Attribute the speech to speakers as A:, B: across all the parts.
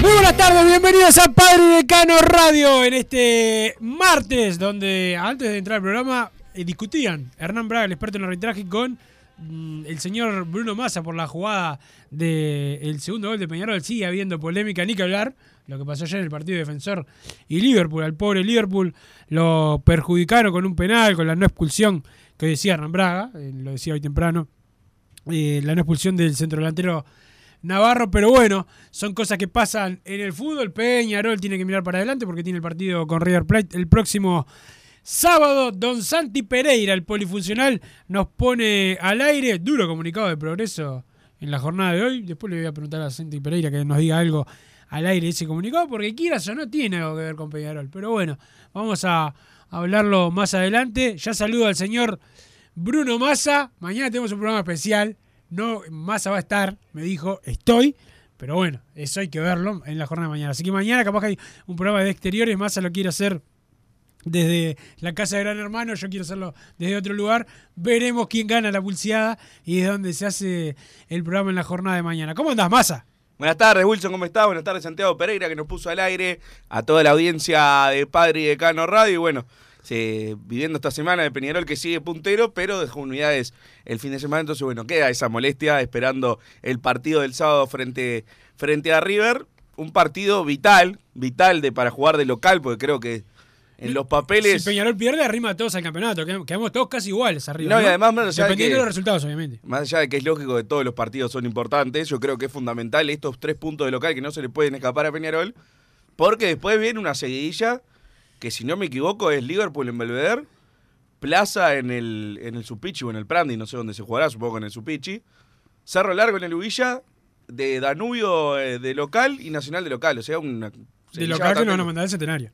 A: Muy buenas tardes, bienvenidos a Padre Decano Radio en este martes, donde antes de entrar al programa eh, discutían Hernán Braga, el experto en arbitraje, con mm, el señor Bruno Massa por la jugada del segundo gol de Peñarol. Sigue habiendo polémica, ni que hablar. Lo que pasó ayer en el partido de Defensor y Liverpool. Al pobre Liverpool lo perjudicaron con un penal, con la no expulsión que decía Hernán Braga, eh, lo decía hoy temprano, eh, la no expulsión del centro delantero Navarro, pero bueno, son cosas que pasan en el fútbol. Peñarol tiene que mirar para adelante porque tiene el partido con River Plate el próximo sábado. Don Santi Pereira, el polifuncional, nos pone al aire. Duro comunicado de progreso en la jornada de hoy. Después le voy a preguntar a Santi Pereira que nos diga algo al aire ese comunicado, porque quieras o no tiene algo que ver con Peñarol. Pero bueno, vamos a hablarlo más adelante. Ya saludo al señor Bruno Massa. Mañana tenemos un programa especial. No, Massa va a estar, me dijo, estoy. Pero bueno, eso hay que verlo en la jornada de mañana. Así que mañana capaz que hay un programa de exteriores. Massa lo quiere hacer desde la casa de Gran Hermano. Yo quiero hacerlo desde otro lugar. Veremos quién gana la pulseada y es donde se hace el programa en la jornada de mañana. ¿Cómo andás, Massa?
B: Buenas tardes, Wilson, ¿cómo estás? Buenas tardes, Santiago Pereira, que nos puso al aire, a toda la audiencia de Padre y Decano Radio. Y bueno, viviendo esta semana de Peñarol que sigue puntero, pero dejó unidades el fin de semana. Entonces, bueno, queda esa molestia esperando el partido del sábado frente, frente a River. Un partido vital, vital de para jugar de local, porque creo que en los papeles.
A: Si Peñarol pierde, arrima a todos al campeonato. Quedamos todos casi iguales arriba.
B: No, y además, más allá de
A: Dependiendo
B: que-
A: de los resultados, obviamente.
B: Más allá de que es lógico que todos los partidos son importantes, yo creo que es fundamental estos tres puntos de local que no se le pueden escapar a Peñarol, porque después viene una seguidilla que, si no me equivoco, es Liverpool en Belvedere, Plaza en el, en el Supichi o en el Prandi, no sé dónde se jugará, supongo que en el Supichi, Cerro Largo en el Ubilla, de Danubio eh, de local y Nacional de local, o sea, una...
A: De local que nos van a mandar al centenario.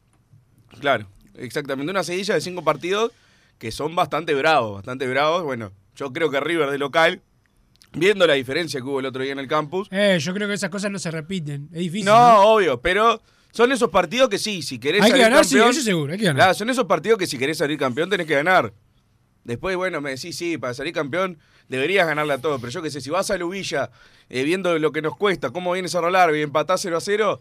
B: Claro, exactamente. Una seguidilla de cinco partidos que son bastante bravos, bastante bravos. Bueno, yo creo que River de local, viendo la diferencia que hubo el otro día en el campus.
A: Eh, yo creo que esas cosas no se repiten. Es difícil.
B: No, obvio, pero son esos partidos que sí, si querés
A: Hay que
B: salir
A: ganar, sí,
B: campeón.
A: eso seguro, hay que ganar.
B: Claro, son esos partidos que si querés salir campeón tenés que ganar. Después, bueno, me decís, sí, para salir campeón deberías ganarle a todos. Pero yo qué sé, si vas a Lubilla, eh, viendo lo que nos cuesta, cómo viene Cerro Largo y empatás 0 a 0,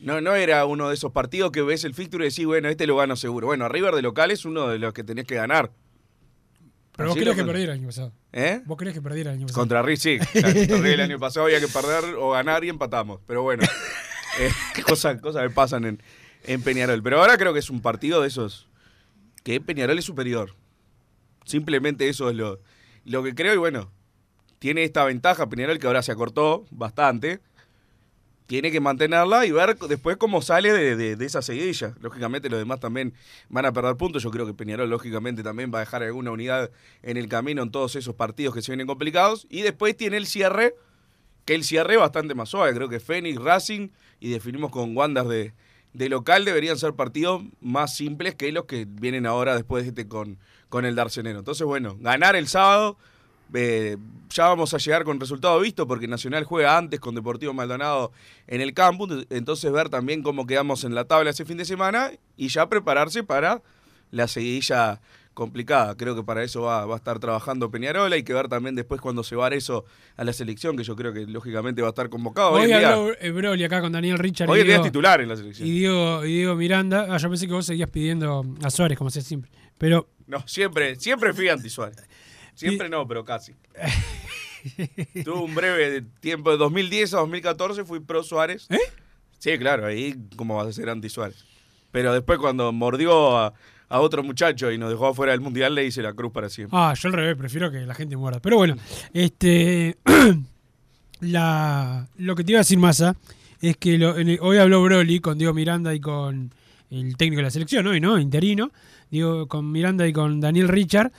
B: no, no era uno de esos partidos que ves el fixture y decís, bueno, este lo gano seguro. Bueno, River de local es uno de los que tenés que ganar.
A: Pero vos
B: Así lo-
A: que perdiera el año pasado.
B: ¿Eh?
A: Vos crees que perdiera el año pasado.
B: Contra River, sí. Claro, contra el año pasado había que perder o ganar y empatamos. Pero bueno, eh, cosas, cosas que pasan en, en Peñarol. Pero ahora creo que es un partido de esos que Peñarol es superior. Simplemente eso es lo, lo que creo y bueno, tiene esta ventaja Peñarol que ahora se acortó bastante. Tiene que mantenerla y ver después cómo sale de, de- de esa seguidilla. Lógicamente los demás también van a perder puntos. Yo creo que Peñarol lógicamente también va a dejar alguna unidad en el camino en todos esos partidos que se vienen complicados. Y después tiene el cierre, que el cierre es bastante más suave. Creo que Fénix, Racing y definimos con Wanders de, de local deberían ser partidos más simples que los que vienen ahora después de este con, con el Darcenero. Entonces, bueno, ganar el sábado, eh, ya vamos a llegar con resultado visto, porque Nacional juega antes con Deportivo Maldonado en el campus, entonces ver también cómo quedamos en la tabla ese fin de semana y ya prepararse para la seguidilla complicada. Creo que para eso va, va a estar trabajando Peñarola. Hay que ver también después cuando se va eso a la selección, que yo creo que lógicamente va a estar convocado. Hoy, día,
A: habló eh, Broly acá con Daniel Richard
B: hoy en día es titular en la selección.
A: y, Diego, y Diego Miranda. Ah, yo pensé que vos seguías pidiendo a Suárez, como hacés siempre. Pero
B: No, siempre, siempre fui anti Suárez. Siempre no, pero casi. Tuve un breve tiempo de 2010 a 2014, fui pro Suárez.
A: ¿Eh?
B: Sí, claro, ahí cómo vas a ser anti Suárez. Pero después cuando mordió a, a otro muchacho y nos dejó afuera del Mundial, le hice la cruz para siempre.
A: Ah, yo al revés, prefiero que la gente muerda. Pero bueno, este la, lo que te iba a decir Massa es que hoy habló Broly con Diego Miranda y con el técnico de la selección, hoy, ¿no? Interino. Digo, con Miranda y con Daniel Richard.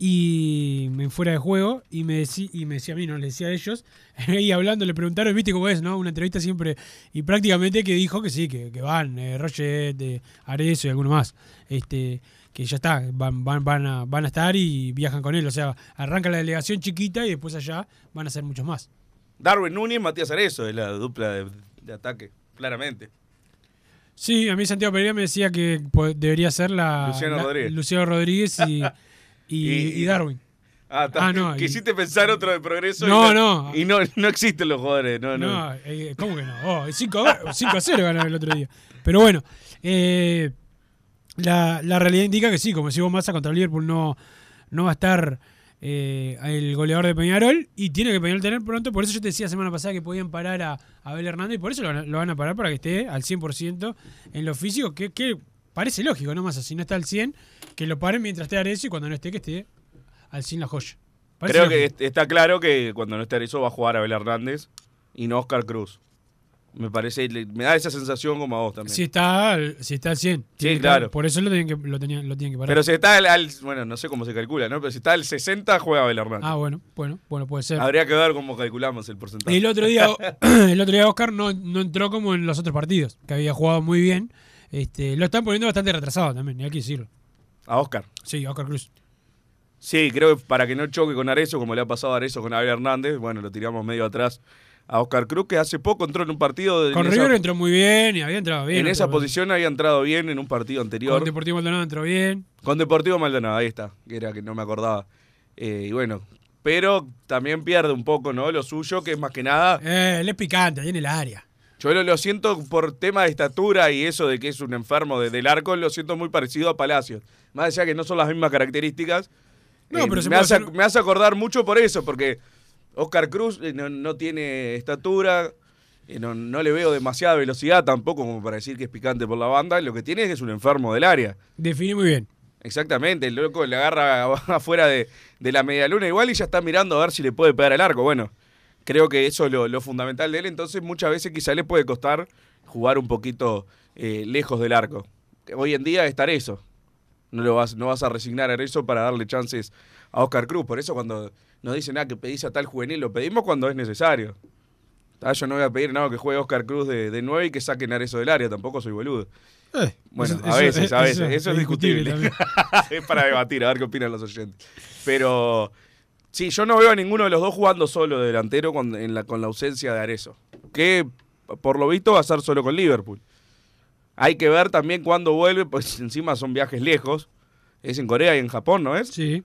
A: Y me fuera de juego y me, decí- y me decía a mí, no le decía a ellos, y hablando le preguntaron, viste cómo es, ¿no? Una entrevista siempre, y prácticamente que dijo que sí, que, que van, eh, Roger, de Arezo y alguno más, este, que ya está, van, van, van, a, van a estar y viajan con él, o sea, arranca la delegación chiquita y después allá van a ser muchos más.
B: Darwin Núñez, Matías Arezo, es la dupla de, de ataque, claramente.
A: Sí, a mí Santiago Pereira me decía que debería ser la
B: Luciano
A: la-
B: Rodríguez.
A: Luciano Rodríguez y, y,
B: Y-
A: y Darwin.
B: Ah, está.
A: Ah, no, y-
B: Quisiste pensar otro de progreso. y
A: No, no.
B: Y no, no existen los jugadores. No, no.
A: No, eh, ¿cómo que no? Oh, 5 a 0 ganaron el otro día. Pero bueno, eh, la, la realidad indica que sí, como decimos Massa contra Liverpool no, no va a estar eh, el goleador de Peñarol y tiene que Peñarol tener pronto. Por eso yo te decía semana pasada que podían parar a Abel Hernández y por eso lo, van a- lo van a parar para que esté al 100% en lo físico, que, que parece lógico, ¿no? Massa, si no está al 100, que lo paren mientras esté Arezzo y cuando no esté, que esté al 100 la joya. Parece
B: Creo que
A: lógico.
B: está claro que cuando no esté Arezo va a jugar Abel Hernández y no Oscar Cruz. Me parece, me da esa sensación como a vos también.
A: Si está, al- si está al 100. Tiene que
B: claro.
A: estar- Por eso lo tienen que, lo tenían, lo tienen que parar.
B: Pero si está al, al- bueno, no sé cómo se calcula, ¿no? Pero si está al 60 juega Abel Hernández.
A: Ah, bueno, bueno, bueno, puede ser.
B: Habría que ver cómo calculamos el porcentaje.
A: El otro día, el otro día Oscar no, no entró como en los otros partidos, que había jugado muy bien. Este, lo están poniendo bastante retrasado también, hay que decirlo.
B: A Oscar.
A: Sí, Oscar Cruz.
B: Sí, creo que para que no choque con Arezo, como le ha pasado a Arezo con Abel Hernández, bueno, lo tiramos medio atrás a Oscar Cruz, que hace poco entró en un partido de,
A: Con River
B: esa,
A: entró muy bien y había entrado bien.
B: en esa posición había entrado bien en un partido anterior.
A: Con Deportivo Maldonado entró bien.
B: Con Deportivo Maldonado, ahí está, que era que no me acordaba. Eh, y bueno, pero también pierde un poco, ¿no? Lo suyo, que es más que nada.
A: Eh, él es picante, ahí en el área.
B: Yo lo, lo siento por tema de estatura y eso de que es un enfermo de- del arco, lo siento muy parecido a Palacios. Más allá que no son las mismas características.
A: No,
B: eh,
A: pero se
B: me, hace,
A: hacer-
B: me hace acordar mucho por eso, porque Oscar Cruz eh, no, no tiene estatura, eh, no, no le veo demasiada velocidad tampoco como para decir que es picante por la banda. Lo que tiene es que es un enfermo del área.
A: Definí muy bien.
B: Exactamente, el loco le agarra afuera de, de la media luna igual y ya está mirando a ver si le puede pegar el arco. Bueno, creo que eso es lo, lo fundamental de él, entonces muchas veces quizá le puede costar jugar un poquito eh, lejos del arco. Hoy en día estar eso. No, lo vas, no vas a resignar a eso para darle chances a Oscar Cruz. Por eso cuando nos dicen ah, que pedís a tal juvenil, lo pedimos cuando es necesario. Ah, yo no voy a pedir nada que juegue Oscar Cruz de, de 9 y que saquen a eso del área, tampoco soy boludo.
A: Eh,
B: Bueno,
A: eso-
B: a veces, a
A: eso
B: veces. Eso, es discutible. es para debatir, a ver qué opinan los oyentes. Pero sí, yo no veo a ninguno de los dos jugando solo de delantero con, en la, con la ausencia de Arezo. Que por lo visto va a ser solo con Liverpool. Hay que ver también cuándo vuelve, pues encima son viajes lejos. Es en Corea y en Japón, ¿no es?
A: Sí.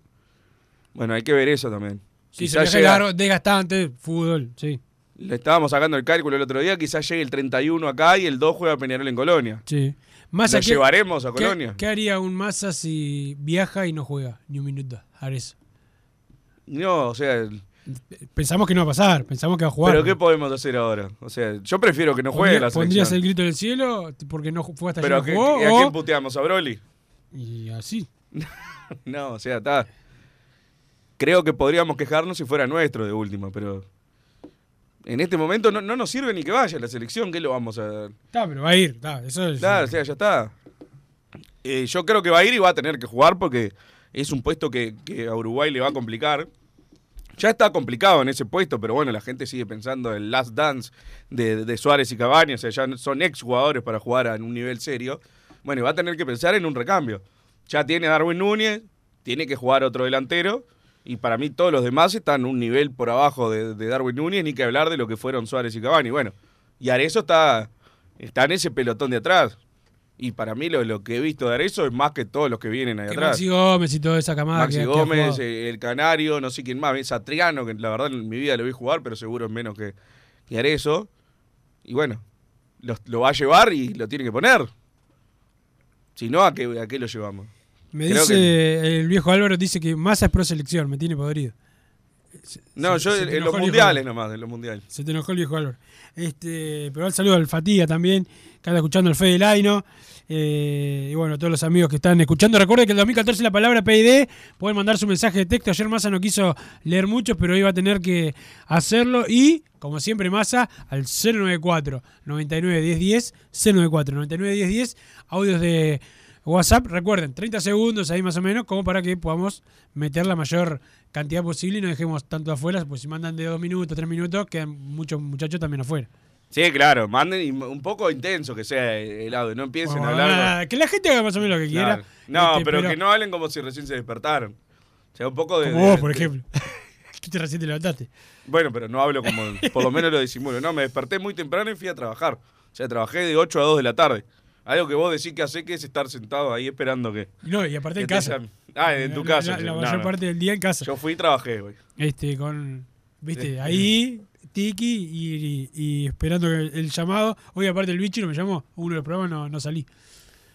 B: Bueno, hay que ver eso también.
A: Sí, se
B: Quizás
A: viaje
B: llega-
A: largo, desgastante, fútbol, sí.
B: Le estábamos sacando el cálculo el otro día, quizás llegue el 31 acá y el 2 juega Peñarol en Colonia.
A: Sí. Massa,
B: ¿Lo
A: ¿qué-
B: llevaremos a Colonia?
A: ¿Qué, haría un Massa si viaja y no juega ni un minuto? Ares.
B: No, o sea,
A: Pensamos que no va a pasar, pensamos que va a jugar.
B: ¿Pero qué podemos hacer ahora? O sea, yo prefiero que no juegue la
A: ¿Pondrías
B: selección.
A: el grito del cielo porque no fue hasta
B: Pero ¿a, qué-
A: jugó?
B: ¿a
A: o-
B: quién puteamos? ¿A Broly?
A: Y así.
B: No, o sea, está. Creo que podríamos quejarnos si fuera nuestro de último, pero. En este momento no, no nos sirve ni que vaya la selección, ¿qué lo vamos a.?
A: Está, pero va a ir. está, eso es-
B: Claro, o sea, ya está. Eh, yo creo que va a ir y va a tener que jugar porque es un puesto que, a Uruguay le va a complicar. Ya está complicado en ese puesto, pero bueno, la gente sigue pensando en last dance de, Suárez y Cavani, o sea, ya son ex jugadores para jugar en un nivel serio. Bueno, y va a tener que pensar en un recambio. Ya tiene Darwin Núñez, tiene que jugar otro delantero. Y para mí todos los demás están un nivel por abajo de, Darwin Núñez, ni que hablar de lo que fueron Suárez y Cavani. Bueno, y Arezo está en ese pelotón de atrás. Y para mí lo, lo que he visto de Arezo es más que todos los que vienen ahí
A: Que
B: atrás.
A: Maxi Gómez y toda esa camada.
B: Maxi
A: que-
B: Gómez, eh, el Canario, no sé quién más, Satriano, que la verdad en mi vida lo vi jugar, pero seguro es menos que, que Arezzo. Y bueno, lo, lo va a llevar y lo tiene que poner. Si no, ¿a qué, a qué lo llevamos?
A: Me
B: creo
A: dice el viejo Álvaro, dice que Massa es pro selección, me tiene podrido.
B: No,
A: Se-
B: yo
A: se
B: en, los mundiales nomás, en los mundiales.
A: Se te enojó el viejo Álvaro. Este, pero el saludo al Fatiga también, que anda escuchando el Fede Laino. Eh, y bueno, todos los amigos que están escuchando. Recuerden que el 2014 la palabra PID, pueden mandar su mensaje de texto. Ayer Massa no quiso leer muchos, pero hoy va a tener que hacerlo. Y, como siempre, Massa al 094 99 10 10, 094 99 10 10, audios de WhatsApp. Recuerden, 30 segundos ahí más o menos, como para que podamos meter la mayor cantidad posible y no dejemos tanto afuera, pues si mandan de dos minutos, tres minutos, quedan muchos muchachos también afuera.
B: Sí, claro, manden un poco intenso que sea el audio, no empiecen
A: Bueno,
B: a hablar.
A: que la gente haga más o menos lo que
B: Claro.
A: quiera.
B: No,
A: Este,
B: pero, que no hablen como si recién se despertaron. O sea, un poco de.
A: Como
B: de-
A: vos, por
B: de-
A: ejemplo. que te recién te levantaste.
B: Bueno, pero no hablo como. Por lo menos lo disimulo. No, me desperté muy temprano y fui a trabajar. O sea, trabajé de 8 a 2 de la tarde. Algo que vos decís que hace que es estar sentado ahí esperando que.
A: No, y aparte en
B: te
A: casa.
B: Ah, en tu
A: La-
B: casa.
A: La, mayor
B: no.
A: parte del día en casa.
B: Yo fui y trabajé, güey.
A: Este, con. Viste, ahí, tiki y, y- y esperando el, llamado. Hoy, aparte, el bicho no me llamó. Uno de los programas no, no salí.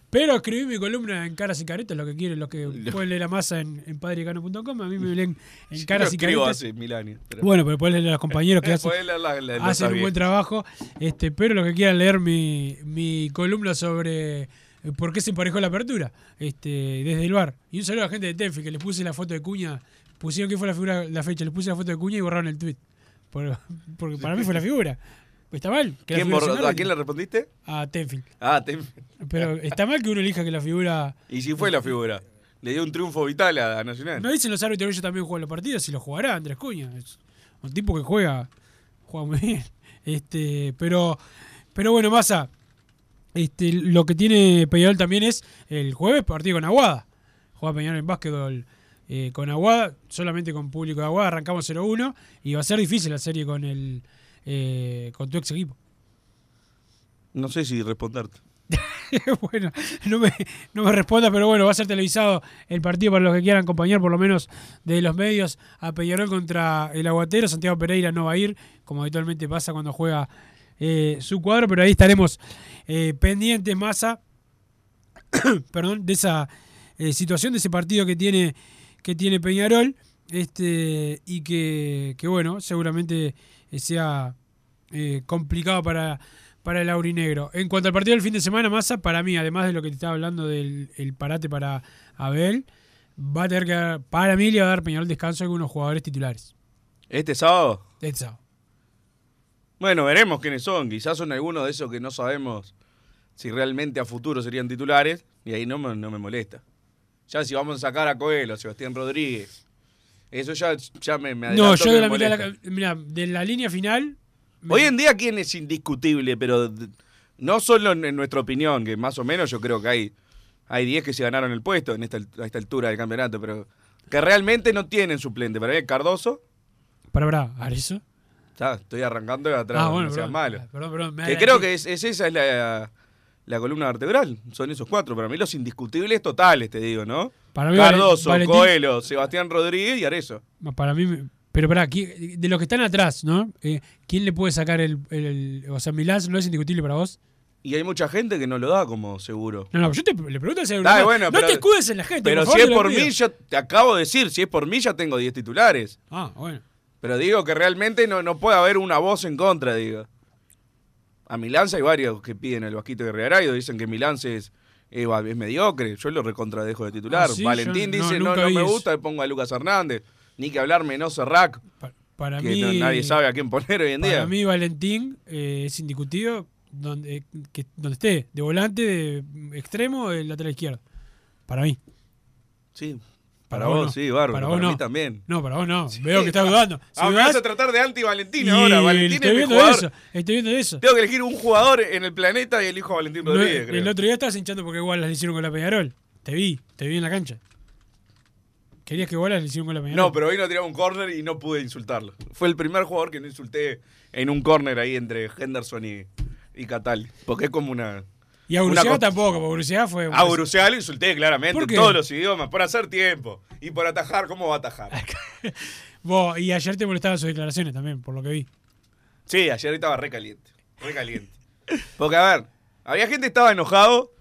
A: Pero escribí mi columna en caras y caretas, lo que quieren, lo que pueden leer a masa en, en padrecano.com. A mí me leen en caras y caretas.
B: hace mil años. pero-
A: Bueno, pero pueden leer a los compañeros que hacen,
B: la- la-
A: un buen trabajo. Este, pero lo que quieran leer mi, mi columna sobre eh, por qué se emparejó la apertura este, desde el bar. Y un saludo a la gente de Tenfi que les puse la foto de Cuña. Pusieron que fue la figura, la fecha, les puse la foto de Cuña y borraron el tweet. Por- porque para mí fue la figura. ¿Está mal? que la
B: ¿Quién
A: figura sea
B: ¿A quién le respondiste?
A: A Tenfield.
B: Ah, te-
A: Pero está mal que uno elija que la figura.
B: Y si fue la figura. Le dio un triunfo vital a, Nacional.
A: No dicen los árbitros que ellos también juegan los partidos y lo jugará Andrés Cuña. Es un tipo que juega, juega muy bien. Este, pero, pero bueno, Massa, este, lo que tiene Peñarol también es el jueves partido con Aguada. Juega Peñarol en básquetbol eh, con Aguada, solamente con público de Aguada, arrancamos 0-1 y va a ser difícil la serie con el eh, con tu ex equipo.
B: No sé si responderte.
A: bueno, no me, no me responda, pero bueno, va a ser televisado el partido para los que quieran acompañar, por lo menos de los medios, a Peñarol contra el Aguatero. Santiago Pereira no va a ir, como habitualmente pasa cuando juega eh, su cuadro, pero ahí estaremos eh, pendientes, Massa, perdón, de esa eh, situación, de ese partido que tiene, que tiene Peñarol, este, y que, que bueno, seguramente eh, sea eh, complicado para, para el aurinegro. En cuanto al partido del fin de semana, Massa, para mí, además de lo que te estaba hablando del el parate para Abel, va a tener que dar, para mí le va a dar Peñarol descanso a algunos jugadores titulares.
B: ¿Este sábado?
A: Este sábado.
B: Bueno, veremos quiénes son. Quizás son algunos de esos que no sabemos si realmente a futuro serían titulares. Y ahí no me, no me molesta. Ya si vamos a sacar a Coelho, Sebastián Rodríguez. Eso ya, ya me, me
A: No, yo de la, mitad de la, mira, de la línea final. me-
B: Hoy en día, ¿quién es indiscutible? Pero no solo en, en nuestra opinión, que más o menos yo creo que hay, hay 10 que se ganaron el puesto en esta, a esta altura del campeonato, pero que realmente no tienen suplente. Para mí, Cardoso,
A: Para, para, ¿Arizo?
B: ya, estoy arrancando de atrás,
A: Ah,
B: no
A: bueno,
B: seas
A: perdón,
B: malo.
A: perdón,
B: Que creo que es, es esa es la, la columna vertebral, son esos cuatro. Para mí los indiscutibles totales, te digo, ¿no?
A: Para mí,
B: Cardoso,
A: Valentín-
B: Coelho, Sebastián Rodríguez y Arezo.
A: Para mí, pero para de los que están atrás, ¿no? Eh, ¿Quién le puede sacar el, el- O sea, Milán no es indiscutible para vos.
B: Y hay mucha gente que no lo da como seguro.
A: No, no, yo te le pregunto al Bruno.
B: bueno,
A: no
B: pero-
A: te escudes en la gente.
B: Pero
A: por
B: si
A: favor,
B: es
A: te lo
B: por mí, yo te acabo de decir, si es por mí ya tengo 10 titulares.
A: Ah, bueno.
B: Pero digo que realmente no, no puede haber una voz en contra, digo. A Milán hay varios que piden el Vasquito de Rearayo, dicen que Milán es, es, va- es mediocre. Yo lo recontradejo de titular.
A: Ah, sí,
B: Valentín
A: yo
B: dice, no, no me gusta, le pongo a Lucas Hernández. Ni que hablarme, no Serrac,
A: Pa- para
B: que
A: mí.
B: no- nadie sabe a quién poner hoy en día.
A: Para mí, Valentín eh, es indiscutido donde, que, donde esté. De volante, de extremo, de lateral izquierdo. Para mí.
B: Sí, para, vos,
A: no.
B: sí, bárbaro.
A: Para
B: mí
A: no.
B: también.
A: No, para vos no. Veo que estás dudando. Si
B: Ah, me vas a tratar de anti-Valentín ahora. Valentín
A: estoy
B: es mi
A: viendo
B: jugador.
A: eso. Estoy viendo eso.
B: Tengo que elegir un jugador en el planeta y elijo a Valentín
A: No,
B: Rodríguez, creo.
A: el otro día estabas hinchando porque igual las hicieron con la Peñarol. Te vi, te vi en la cancha. ¿Querías que Wallace le hiciera un gol a Peñarol?
B: No, pero vino a tirar un córner y no pude insultarlo. Fue el primer jugador que no insulté en un córner ahí entre Henderson y, y Catal. Porque es como una.
A: Y a
B: una co-
A: tampoco, porque Bruciaga fue...
B: A Borussia lo insulté claramente
A: ¿Por
B: en todos los idiomas, por hacer tiempo. Y por atajar, ¿cómo va a atajar?
A: Vos, y ayer te molestaban sus declaraciones también, por lo que vi.
B: Sí, ayer estaba re caliente. Re caliente. Porque, a ver, había gente que estaba enojado.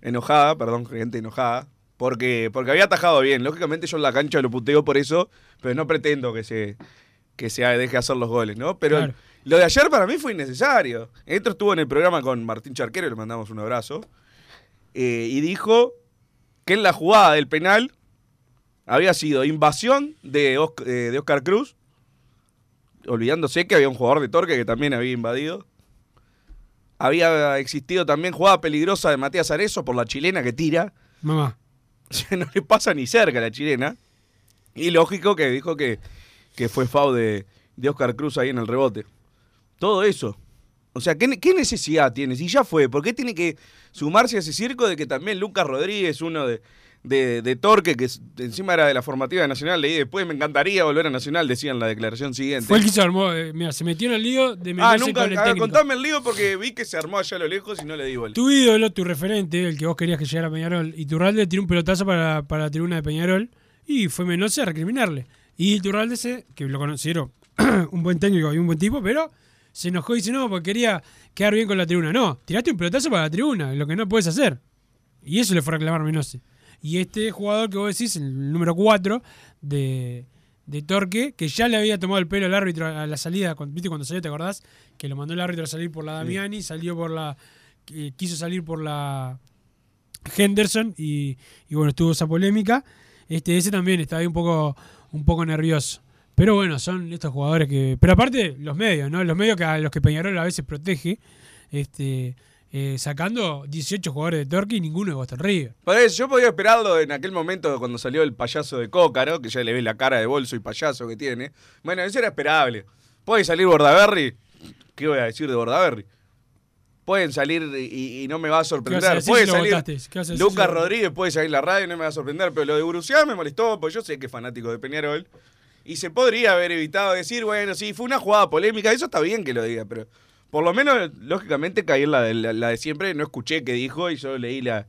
B: Enojada, perdón, gente enojada. Porque, porque había atajado bien. Lógicamente yo en la cancha lo puteo por eso, pero no pretendo que se, que se deje hacer los goles, ¿no? Pero
A: Claro.
B: Lo de ayer para mí fue innecesario. Esto estuvo en el programa con Martín Charquero, le mandamos un abrazo. eh, y dijo que en la jugada del penal había sido invasión de, Osc- eh, de Oscar Cruz olvidándose que había un jugador de Torque que también había invadido. Había existido también jugada peligrosa de Matías Arezo por la chilena que tira.
A: Mamá.
B: No le pasa ni cerca a la chilena. Y lógico que dijo que, que fue FAU de, de Oscar Cruz ahí en el rebote. Todo eso. O sea, ¿qué, ne- qué necesidad tiene? Si ya fue, ¿por qué tiene que sumarse a ese circo de que también Lucas Rodríguez, uno de, de, de Torque, que encima era de la formativa de Nacional, leí después, me encantaría volver a Nacional, decía en la declaración siguiente.
A: Fue el que se armó, eh, mira, se metió en el lío de
B: Ah, nunca.
A: con el
B: a ver,
A: técnico.
B: contame el lío porque vi que se armó allá a lo lejos y no le di vuelta.
A: Tu ídolo, tu referente, el que vos querías que llegara a Peñarol, y Turralde tiró un pelotazo para, para la tribuna de Peñarol y fue Menose a recriminarle. Y Turralde, se, que lo considero un buen técnico y un buen tipo, pero se enojó y dice, no, porque quería quedar bien con la tribuna. No, tiraste un pelotazo para la tribuna, lo que no puedes hacer. Y eso le fue a reclamar Menose. Y este jugador que vos decís, el número 4 de, de Torque, que ya le había tomado el pelo al árbitro a la salida, ¿viste cuando salió, te acordás? Que lo mandó el árbitro a salir por la Damiani, salió por la... quiso salir por la Henderson y, y bueno, estuvo esa polémica. Este, ese también está ahí un poco, un poco nervioso. Pero bueno, son estos jugadores que. Pero aparte, los medios, ¿no? Los medios que a los que Peñarol a veces protege. Este. eh, sacando 18 jugadores de Torque y ninguno de Boston River.
B: Por eso, yo podía esperarlo en aquel momento cuando salió el payaso de Cócaro, que ya le ves la cara de bolso y payaso que tiene. Bueno, eso era esperable. Puede salir Bordaberry. ¿Qué voy a decir de Bordaberry? Pueden salir y, y no me va a
A: ¿Qué vas a
B: sorprender. Puede
A: si
B: salir
A: a si
B: Lucas Rodríguez, puede salir la radio y no me va a sorprender. Pero lo de Borussia me molestó, porque yo sé que es fanático de Peñarol. Y se podría haber evitado decir, bueno, sí, fue una jugada polémica. Eso está bien que lo diga, pero por lo menos, lógicamente, caí en la de, la, de siempre. No escuché qué dijo y solo leí la,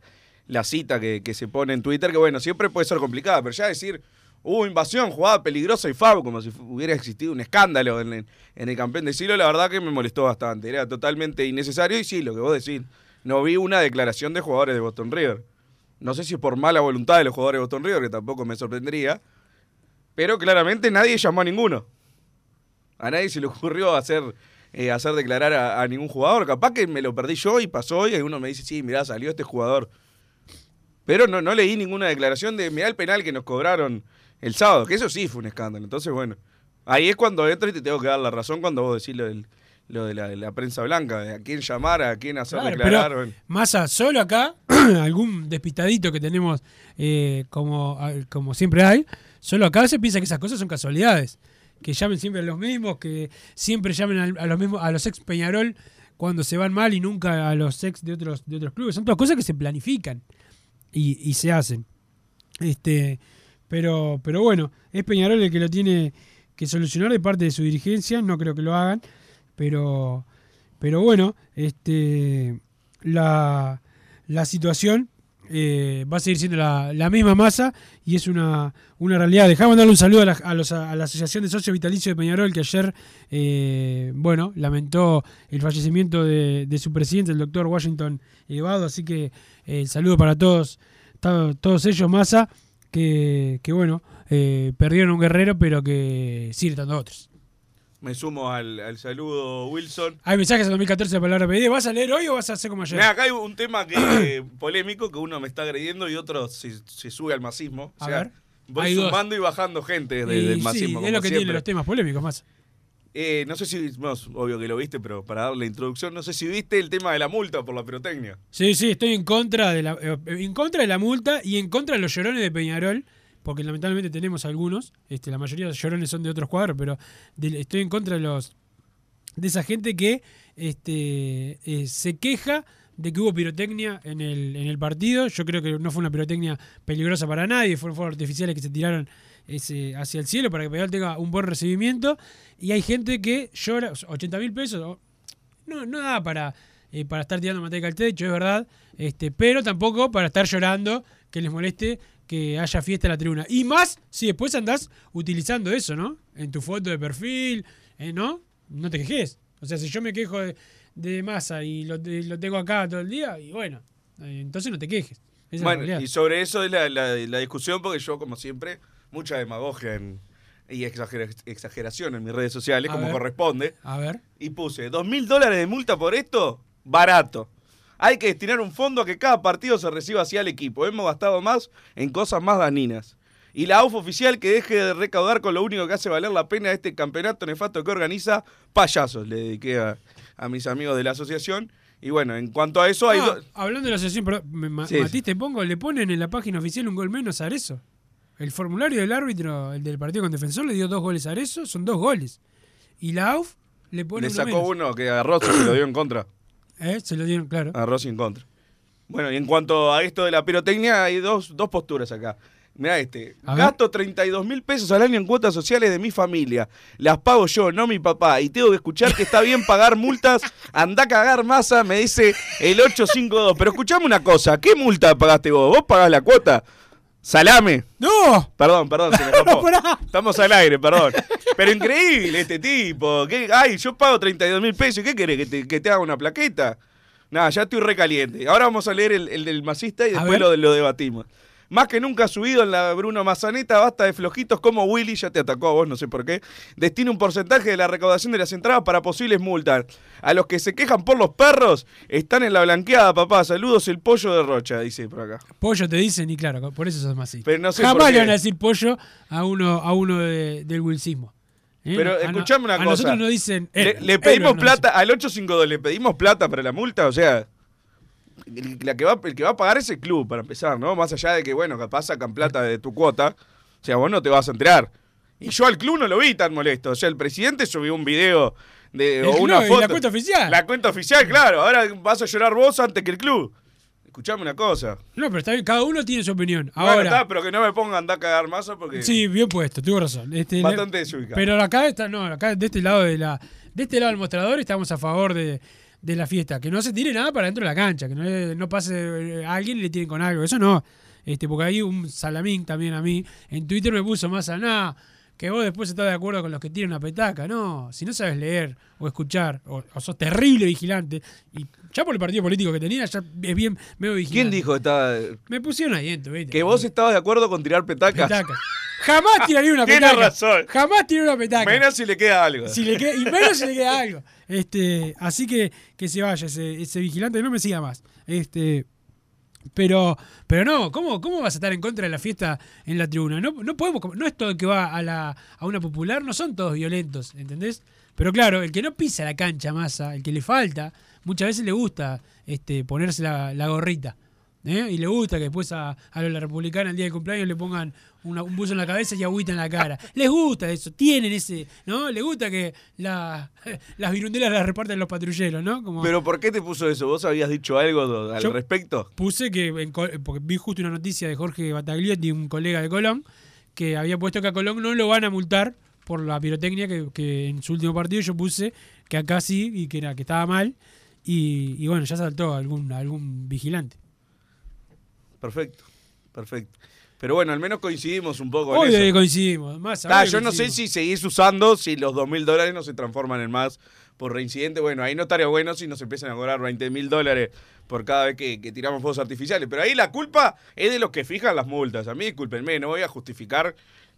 B: la cita que, que se pone en Twitter, que bueno, siempre puede ser complicada, pero ya decir, hubo invasión, jugada peligrosa y FAB, como si hubiera existido un escándalo en, el- en el campeón de siglo, la verdad que me molestó bastante. Era totalmente innecesario y sí, lo que vos decís, no vi una declaración de jugadores de Boston River. No sé si por mala voluntad de los jugadores de Boston River, que tampoco me sorprendería, pero claramente nadie llamó a ninguno. A nadie se le ocurrió hacer, eh, hacer declarar a, a ningún jugador. Capaz que me lo perdí yo y pasó y uno me dice, sí, mirá, salió este jugador. Pero no, no leí ninguna declaración de, mirá el penal que nos cobraron el sábado, que eso sí fue un escándalo. Entonces, bueno, ahí es cuando entro y te tengo que dar la razón cuando vos decís lo, del- lo de la, de la prensa blanca, de a quién llamar, a quién hacer
A: Claro,
B: declarar.
A: Massa, solo acá, algún despistadito que tenemos, eh, como, como siempre hay, solo acá se piensa que esas cosas son casualidades. Que llamen siempre a los mismos, que siempre llamen a, los mismos, a los ex Peñarol cuando se van mal y nunca a los ex de otros, de otros clubes. Son todas cosas que se planifican y, y se hacen. Este, pero, pero bueno, es Peñarol el que lo tiene que solucionar de parte de su dirigencia, no creo que lo hagan, pero, pero bueno, este, la, la situación eh, va a seguir siendo la, misma masa y es una, una realidad. Dejamos darle un saludo a la, a los- a la Asociación de Socios Vitalicios de Peñarol que ayer, eh, bueno, lamentó el fallecimiento de, su presidente, el doctor Washington Evado, así que eh, el saludo para todos, to- todos ellos, masa, que, que bueno, eh, perdieron un guerrero, pero que sigue estando otros.
B: Me sumo al, al saludo, Wilson.
A: Hay mensajes en 2014 de palabra pedida. ¿Vas a leer hoy o vas a hacer como ayer?
B: Mirá, acá hay un tema que polémico que uno me está agrediendo y otro se, se sube al masismo. O
A: A
B: sea,
A: ver.
B: voy
A: Hay dos.
B: sumando y bajando gente de-
A: Y
B: del
A: sí,
B: masismo.
A: es
B: como
A: lo que tiene
B: siempre.
A: los temas polémicos más.
B: Eh, no sé si, bueno, obvio que lo viste, pero para darle la introducción, no sé si viste el tema de la multa por la pirotecnia.
A: Sí, sí, estoy en contra de la eh, en contra de la multa y en contra de los llorones de Peñarol, porque lamentablemente tenemos algunos, este, la mayoría de los llorones son de otros cuadros, pero estoy en contra de los de esa gente que este, eh, se queja de que hubo pirotecnia en el, en el partido. Yo creo que no fue una pirotecnia peligrosa para nadie, fueron fuegos artificiales que se tiraron ese, hacia el cielo para que Peñarol tenga un buen recibimiento. Y hay gente que llora, 80 mil pesos, no, no da para, eh, para estar tirando manteca al techo, es verdad, este, pero tampoco para estar llorando que les moleste que haya fiesta en la tribuna. Y más si después andás utilizando eso, ¿no? En tu foto de perfil, eh, ¿no? No te quejes. O sea, si yo me quejo de, de masa y lo, de- lo tengo acá todo el día, y bueno, eh, entonces no te quejes. Esa
B: Bueno, y sobre eso es la, la- la discusión, porque yo, como siempre, mucha demagogia en- y exagera- exageración en mis redes sociales,
A: A
B: como
A: ver.
B: corresponde.
A: A ver.
B: Y puse, ¿dos mil dólares de multa por esto? Barato. Hay que destinar un fondo a que cada partido se reciba hacia el equipo. Hemos gastado más en cosas más dañinas. Y la AUF oficial que deje de recaudar con lo único que hace valer la pena este campeonato nefasto que organiza payasos. Le dediqué a, a mis amigos de la asociación. Y bueno, en cuanto a eso, hay
A: Ah,
B: dos.
A: hablando de la asociación, perdón, me- ma-
B: Sí,
A: Matiz, te pongo, le ponen en la página oficial un gol menos a Arezo. El formulario del árbitro, el del partido con defensor, le dio dos goles a Arezo, son dos goles. Y la AUF le pone
B: Le
A: uno
B: sacó
A: menos.
B: uno que a Rossi se lo dio en contra.
A: ¿Eh? Se lo dieron, claro.
B: A Rossi en contra. Bueno, y en cuanto a esto de la pirotecnia, hay dos, dos posturas acá. Mirá este.
A: A ver.
B: Gasto 32 mil pesos al año en cuotas sociales de mi familia. Las pago yo, no mi papá. Y tengo que escuchar que está bien pagar multas. Anda a cagar masa, me dice el 852. Pero escuchame una cosa. ¿Qué multa pagaste vos? ¿Vos pagás la cuota? Salame.
A: ¡No!
B: Perdón, perdón, se me
A: pará.
B: Estamos al aire, perdón. Pero increíble este tipo. ¿Qué? Ay, yo pago 32 mil pesos. ¿Qué querés? ¿Que te, que te haga una plaqueta? Nada, ya estoy recaliente. Ahora vamos a leer el, el del masista y después lo, lo debatimos. Más que nunca ha subido en la Bruno Mazaneta, basta de flojitos como Willy, ya te atacó a vos, no sé por qué. Destina un porcentaje de la recaudación de las entradas para posibles multas. A los que se quejan por los perros, están en la blanqueada, papá. Saludos el pollo de Rocha, dice por acá.
A: Pollo te dicen, y claro, por eso sos así.
B: Pero no sé por
A: Jamás
B: qué.
A: le van a decir pollo a uno, a uno de- del wilsismo. ¿Eh?
B: Pero
A: no-
B: escuchame una
A: a
B: cosa.
A: nosotros nos dicen.
B: Le, le pedimos
A: nos
B: plata, al 852 le pedimos plata para la multa, o sea, el, la que va, el que va a pagar es el club, para empezar, ¿no? Más allá de que, bueno, capaz sacan plata de tu cuota, o sea, vos no te vas a enterar. Y yo al club no lo vi tan molesto, o sea, el presidente subió un video de,
A: El
B: o
A: club
B: una foto.
A: la cuenta oficial.
B: La cuenta oficial, claro, ahora vas a llorar vos antes que el club. Escuchame una cosa.
A: No, pero está bien, cada uno tiene su opinión.
B: Bueno,
A: Ahora,
B: está, pero que no me pongan a andar a cagar masa porque...
A: Sí, bien puesto, tuvo razón. Este,
B: Bastante desubicado.
A: Pero acá está, no, acá de este lado de la, de este lado del mostrador estamos a favor de, de la fiesta. Que no se tire nada para dentro de la cancha, que no, no pase eh, a alguien y le tiren con algo. Eso no. Este, porque hay un salamín también a mí. En Twitter me puso más a nada. Que vos después estás de acuerdo con los que tiran una petaca. No, si no sabes leer o escuchar, o, o sos terrible vigilante, y ya por el partido político que tenía, ya es bien medio vigilante.
B: ¿Quién dijo esta,
A: Me pusieron ahí dentro, ¿viste?
B: que vos estabas de acuerdo con tirar petacas?
A: Petacas. Jamás tiraría una
B: Tiene
A: petaca.
B: razón.
A: Jamás tiraría una petaca.
B: Menos si le queda algo.
A: Si le queda- y menos si le queda algo. Este, así que que se vaya ese, ese vigilante, no me siga más. Este, pero, pero no, ¿cómo, ¿cómo vas a estar en contra de la fiesta en la tribuna? No, no podemos, no es todo el que va a, la, a una popular, no son todos violentos, ¿entendés? Pero claro, el que no pisa la cancha masa, el que le falta, muchas veces le gusta este, ponerse la, la gorrita. ¿eh? Y le gusta que después a, a la republicana el día del cumpleaños le pongan una- un buzo en la cabeza y agüita en la cara. Les gusta eso, tienen ese, ¿no? Les gusta que la- las virundelas las reparten los patrulleros, ¿no? Como
B: ¿Pero por qué te puso eso? ¿Vos habías dicho algo al
A: Yo-
B: respecto?
A: puse que, en porque vi justo una noticia de Jorge Bataglietti, un colega de Colón, que había puesto que a Colón no lo van a multar por la pirotecnia que, que en su último partido yo puse que acá sí y que era que estaba mal y, y bueno ya saltó algún algún vigilante
B: Perfecto, perfecto. Pero bueno, al menos coincidimos un poco en eso.
A: coincidimos más
B: Ah,
A: ahora
B: yo no sé si seguís usando, si los dos mil dólares no se transforman en más por reincidente. Bueno, ahí no estaría bueno si nos empiezan a cobrar 20 mil dólares por cada vez que, que tiramos fuegos artificiales. Pero ahí la culpa es de los que fijan las multas. A mí, discúlpenme, no voy a justificar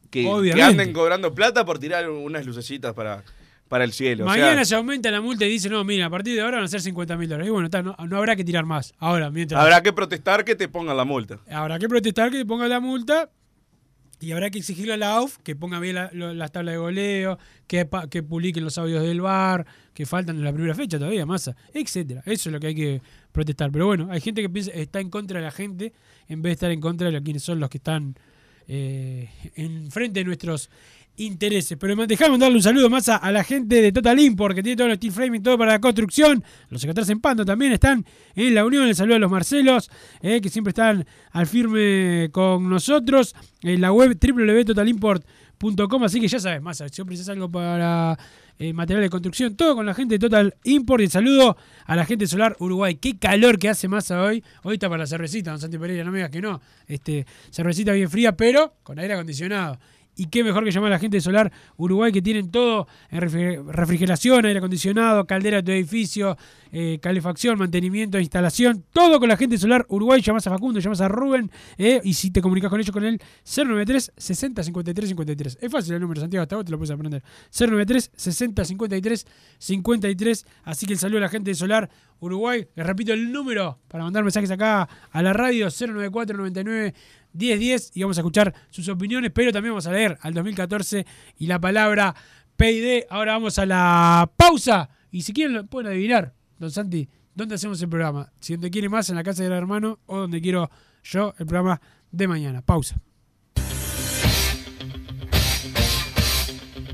B: que, que anden cobrando plata por tirar unas lucecitas para, para el cielo. O sea,
A: Mañana se aumenta la multa y dice, no, mira, a partir de ahora van a ser 50 mil dólares. Y bueno, no, no habrá que tirar más. Ahora, mientras...
B: habrá que protestar que te pongan la multa.
A: Habrá que protestar que ponga la multa y habrá que exigirle a la AUF que ponga bien la- las tablas de goleo, que, publiquen los audios del bar, que faltan en la primera fecha todavía, masa, etcétera. Eso es lo que hay que protestar. Pero bueno, hay gente que piensa, está en contra de la gente en vez de estar en contra de quienes son los que están eh, en frente de nuestros intereses. Pero dejame darle un saludo más a, la gente de Total Import, que tiene todo el steel framing, todo para la construcción. Los secretarios en Pando también están en la unión. El saludo a los Marcelos, eh, que siempre están al firme con nosotros. En la web www.totalimport.com. Así que ya sabes, más si precisas algo para eh, material de construcción, todo con la gente de Total Import. Y saludo a la gente Solar Uruguay. Qué calor que hace masa hoy. Hoy está para la cervecita, don Santi Pereira, no me digas que no. Este, cervecita bien fría, pero con aire acondicionado. Y qué mejor que llamar a la gente de Solar Uruguay que tienen todo en refri- refrigeración, aire acondicionado, caldera de tu edificio, eh, calefacción, mantenimiento, instalación, todo con la gente de Solar Uruguay. Llamas a Facundo, llamas a Rubén eh, y si te comunicas con ellos con el 093 60 53 53. Es fácil el número, Santiago, hasta vos te lo puedes aprender. 093 60 53 53. Así que el saludo a la gente de Solar Uruguay. Les repito el número para mandar mensajes acá a la radio 094 99 1010 y vamos a escuchar sus opiniones, pero también vamos a leer al 2014 y la palabra PID. Ahora vamos a la pausa y si quieren pueden adivinar, don Santi, ¿dónde hacemos el programa? Si donde quiere más, en la casa del hermano o donde quiero yo el programa de mañana. Pausa.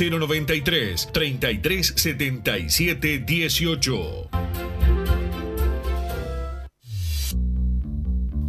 C: 093 3377 18.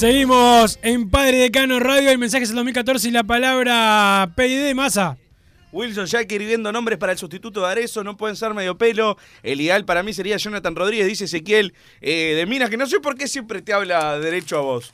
A: Seguimos en Padre Decano Radio. El mensaje es el 2014 y la palabra PID masa.
B: Wilson ya escribiendo nombres para el sustituto de Arezo, no pueden ser medio pelo. El ideal para mí sería Jonathan Rodríguez, dice Ezequiel eh, de Minas, que no sé por qué siempre te habla derecho a vos.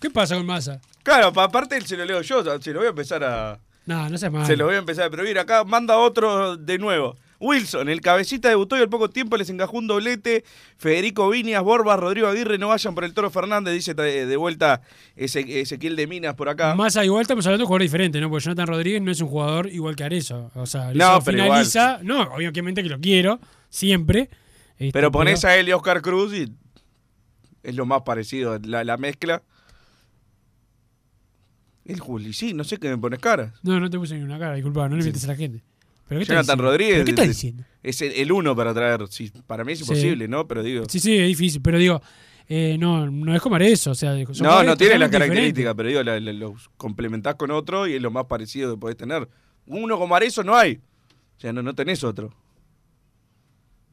A: ¿Qué pasa con masa?
B: Claro, pa- aparte se lo leo yo, se lo voy a empezar a.
A: No, no seas malo.
B: Se lo voy a empezar a prohibir. Acá manda otro de nuevo. Wilson, el cabecita debutó y al poco tiempo les encajó un doblete. Federico Viñas, Borbas, Rodrigo Aguirre, no vayan por el Toro Fernández, dice de de vuelta Eze- Ezequiel de Minas por acá.
A: Massa igual estamos hablando de un jugador diferente, ¿no? Porque Jonathan Rodríguez no es un jugador igual que Arezo. O sea,
B: No,
A: finaliza. No, obviamente que lo quiero, siempre. Este,
B: Pero pones a él y a Oscar Cruz y es lo más parecido, la, la mezcla. El Juli, sí, no sé qué me pones cara.
A: No, no te puse ni una cara, disculpa, no le metes a la gente. ¿Pero qué
B: Jonathan
A: diciendo?
B: Rodríguez.
A: ¿Pero qué estás
B: es-
A: diciendo?
B: Es el, el uno para traer. Sí, para mí es
A: Sí.
B: imposible, ¿no? Pero digo.
A: Sí, sí, es difícil, pero digo, eh, no, no es como Arezo, o sea,
B: no, no tiene las características, pero digo, la- la- los complementás con otro y es lo más parecido que podés tener. Uno como Arezo no hay. O sea, no, no tenés otro.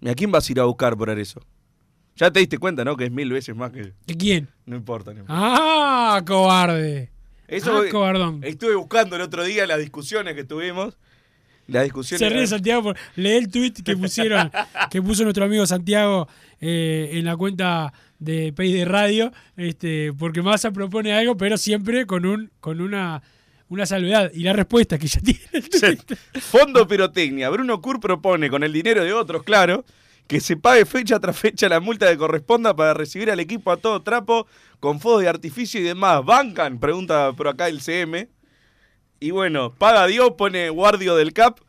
B: ¿Y a quién vas a ir a buscar por Arezo? Ya te diste cuenta, ¿no? Que es mil veces más que.
A: ¿De quién?
B: No importa. no importa.
A: ¡Ah, cobarde!
B: Eso
A: ah, cobardón.
B: Estuve buscando el otro día las discusiones que tuvimos. Las discusiones.
A: Se ríe Santiago por lee el tweet que pusieron, que puso nuestro amigo Santiago eh, en la cuenta de Pay de Radio, este, porque Massa propone algo, pero siempre con un, con una, una salvedad. Y la respuesta que ya tiene el tweet.
B: Fondo Pirotecnia. Bruno Kur propone, con el dinero de otros, claro, que se pague fecha tras fecha la multa que corresponda para recibir al equipo a todo trapo con fuegos de artificio y demás. ¿Bancan? Pregunta por acá el CM. Y bueno, paga Dios, pone guardio del CAP.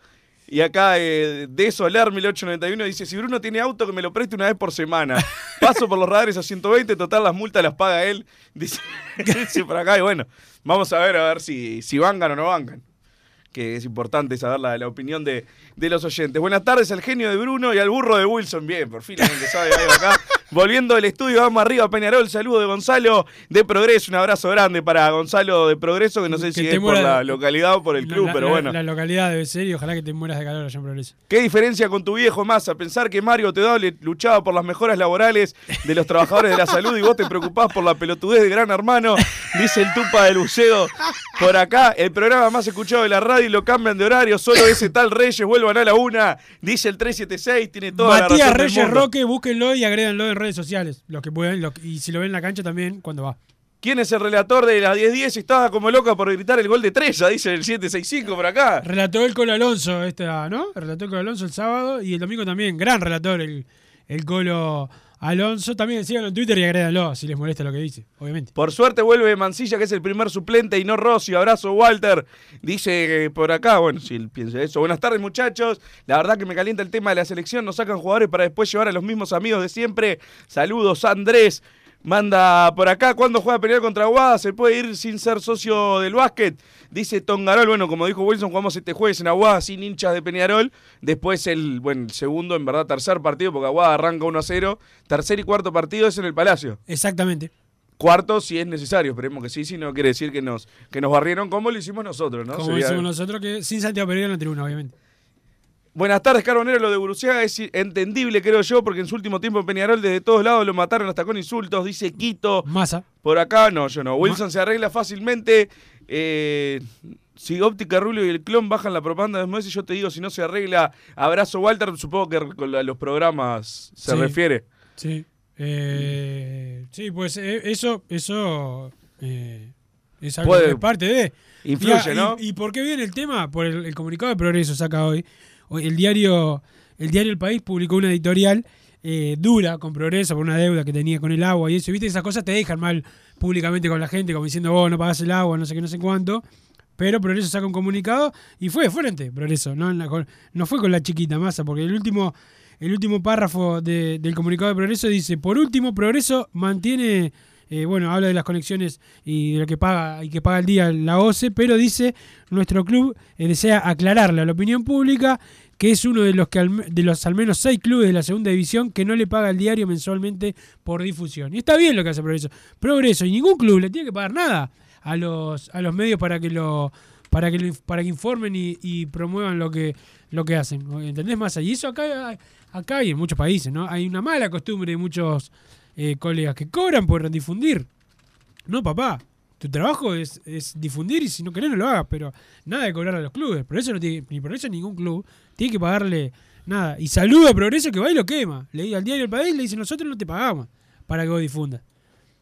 B: Y acá eh, de Solar 1891 dice, si Bruno tiene auto que me lo preste una vez por semana. Paso por los radares a 120, total las multas las paga él. Dice, dice por acá y bueno, vamos a ver a ver si, si bancan o no bancan que es importante saber la, la opinión de, de los oyentes. Buenas tardes al genio de Bruno y al burro de Wilson. Bien, por fin alguien que sabe algo acá. Volviendo del estudio, vamos arriba, Peñarol. Saludo de Gonzalo de Progreso. Un abrazo grande para Gonzalo de Progreso, que no sé
A: Que
B: si es por la localidad o por el
A: La-
B: club,
A: la-
B: pero
A: la-
B: bueno.
A: La localidad debe ser y ojalá que te mueras de calor allá en Progreso.
B: ¿Qué diferencia con tu viejo Massa? Pensar que Mario Teodole luchaba por las mejoras laborales de los trabajadores de la salud y vos te preocupás por la pelotudez de Gran Hermano, dice el Tupa del Buceo. Por acá, el programa más escuchado de la radio y lo cambian de horario. Solo ese tal Reyes vuelvan a la una, dice el 376. Tiene toda la
A: Matías
B: razón del
A: Reyes
B: mundo.
A: Roque, búsquenlo y agréganlo en redes sociales. Los que pueden, y si lo ven en la cancha también, cuando va.
B: ¿Quién es el relator de las 10-10? Estaba como loca por gritar el gol de Trella, dice el 765 por acá.
A: Relató el Colo Alonso, esta, ¿no? Relató el Colo Alonso el sábado y el domingo también. Gran relator el, el Colo Alonso. También síganlo en Twitter y agréganlo si les molesta lo que dice, obviamente.
B: Por suerte vuelve Mancilla, que es el primer suplente, y no Rossi. Abrazo, Walter. Dice por acá, bueno, si él piensa eso. Buenas tardes, muchachos. La verdad que me calienta el tema de la selección. Nos sacan jugadores para después llevar a los mismos amigos de siempre. Saludos, Andrés. Manda por acá, ¿cuándo juega pelear contra Aguada? ¿Se puede ir sin ser socio del básquet? Dice Tongarol, bueno, como dijo Wilson, jugamos este jueves en Aguada sin hinchas de Peñarol. Después el, bueno, el segundo, en verdad, tercer partido, porque Aguada arranca 1 a 0. Tercer y cuarto partido es en el Palacio.
A: Exactamente.
B: Cuarto, si es necesario, esperemos que sí, si no quiere decir que nos, que nos barrieron como lo hicimos nosotros, ¿no?
A: Como
B: Sería-
A: decimos nosotros, que sin Santiago Pereira en la tribuna, obviamente.
B: Buenas tardes, Carbonero. Lo de Buruciaga es entendible, creo yo, porque en su último tiempo en Peñarol desde todos lados lo mataron hasta con insultos, dice Quito.
A: Masa.
B: Por acá, no, yo no. Wilson se arregla fácilmente. eh, si Óptica Rubio y el clon bajan la propaganda de Messi, yo te digo, si no se arregla, abrazo Walter, supongo que con la- los programas se
A: Sí.
B: refiere.
A: Sí. Eh, sí, pues eh, eso, eso eh, es algo
B: Puede-
A: que parte de.
B: influye,
A: Y- y-
B: ¿no?
A: ¿Y, por qué viene el tema? Por el, el comunicado de Progreso saca hoy. El diario, el diario El País publicó una editorial eh, dura con Progreso por una deuda que tenía con el agua y eso. Viste, esas cosas te dejan mal públicamente con la gente, como diciendo, vos no pagás el agua, no sé qué, no sé cuánto. pero Progreso saca un comunicado y fue de frente Progreso, no, no fue con la chiquita masa, porque el último, el último párrafo de- del comunicado de Progreso dice, por último, Progreso mantiene, eh, bueno, habla de las conexiones y de lo que paga y que paga el día la OCE, pero dice, nuestro club eh, desea aclararle a la opinión pública que es uno de los que al de los al menos seis clubes de la segunda división que no le paga el diario mensualmente por difusión. Y está bien lo que hace Progreso. Progreso, y ningún club le tiene que pagar nada a los, a los medios para que lo para que para que informen y, y promuevan lo que lo que hacen. ¿Entendés más? Y eso acá acá y en muchos países, ¿no? Hay una mala costumbre de muchos eh, colegas que cobran por difundir. No, papá. Tu trabajo es, es difundir y si no querés no lo hagas, pero nada de cobrar a los clubes. Progreso no tiene, ni Progreso ni ningún club tiene que pagarle nada. Y saluda a Progreso que va y lo quema. Le al diario El País, le dice nosotros no te pagamos para que vos difundas.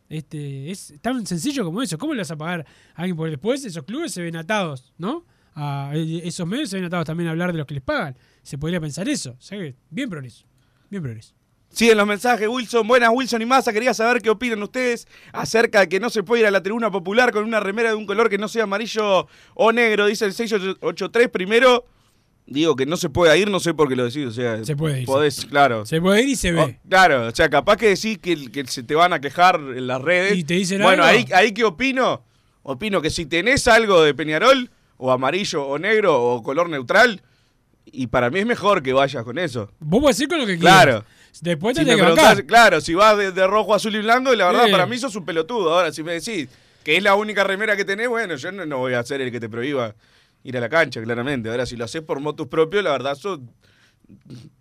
A: Este, es tan sencillo como eso. ¿Cómo le vas a pagar a alguien por después? Esos clubes se ven atados, ¿no? Eh, esos medios se ven atados también a hablar de los que les pagan. Se podría pensar eso. Que, bien progreso. Bien progreso.
B: Siguen los mensajes, Wilson. Buenas, Wilson y Massa. Quería saber qué opinan ustedes acerca de que no se puede ir a la tribuna popular con una remera de un color que no sea amarillo o negro. Dice el 683. Primero, digo que no se puede ir, no sé por qué lo decís. O sea,
A: Se puede ir,
B: Podés, claro.
A: Se puede ir y se ve.
B: Oh, claro, o sea, capaz que decís que, que se te van a quejar en las redes.
A: ¿Y te dicen
B: bueno,
A: algo?
B: ahí, ahí qué opino. Opino que si tenés algo de Peñarol, o amarillo o negro, o color neutral, y para mí es mejor que vayas con eso.
A: Vos podés ir con lo que quieras.
B: Claro.
A: Después te
B: Si preguntás,
A: bancar.
B: claro, si vas de, de rojo, azul y blanco, la verdad,
A: Sí.
B: para mí sos un pelotudo. Ahora, si me decís que es la única remera que tenés, bueno, yo no, no voy a ser el que te prohíba ir a la cancha, claramente. Ahora, si lo haces por motus propios, la verdad, sos.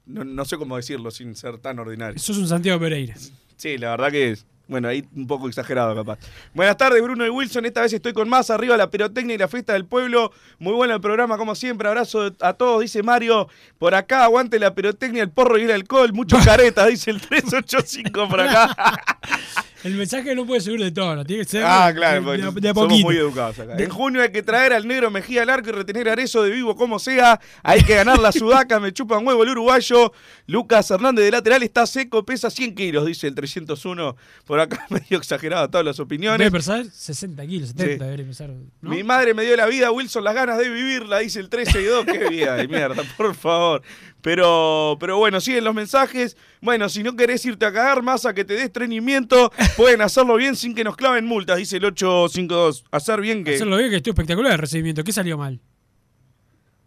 B: No, no sé cómo decirlo sin ser tan ordinario.
A: Sos un Santiago Pereira.
B: Sí, la verdad que es. Bueno, ahí un poco exagerado capaz. Buenas tardes, Bruno y Wilson. Esta vez estoy con más arriba la pirotecnia y la fiesta del pueblo. Muy bueno el programa, como siempre. Abrazo a todos, dice Mario. Por acá, aguante la pirotecnia, el porro y el alcohol. Muchos caretas, dice el 385 por acá.
A: El mensaje no puede subir de tono, tiene que ser
B: Ah, claro,
A: de,
B: porque
A: de- de a
B: somos
A: poquito.
B: muy educados acá. En junio hay que traer al negro Mejía al arco y retener a Arezo de vivo como sea. Hay que ganar la sudaca, me chupan huevo el uruguayo. Lucas Hernández de lateral está seco, pesa 100 kilos, dice el 301. Por acá medio exagerado todas las opiniones.
A: Debe pesar 60 kilos, 70
B: Sí.
A: pesar. ¿no?
B: Mi madre me dio la vida, Wilson, las ganas de vivirla, dice el 362. Qué vida de mierda, por favor. Pero, pero bueno, siguen los mensajes. Bueno, si no querés irte a cagar más a que te des estreñimiento, pueden hacerlo bien sin que nos claven multas, dice el 852. Hacer bien que.
A: Hacerlo bien, que estuvo espectacular el recibimiento. ¿Qué salió mal?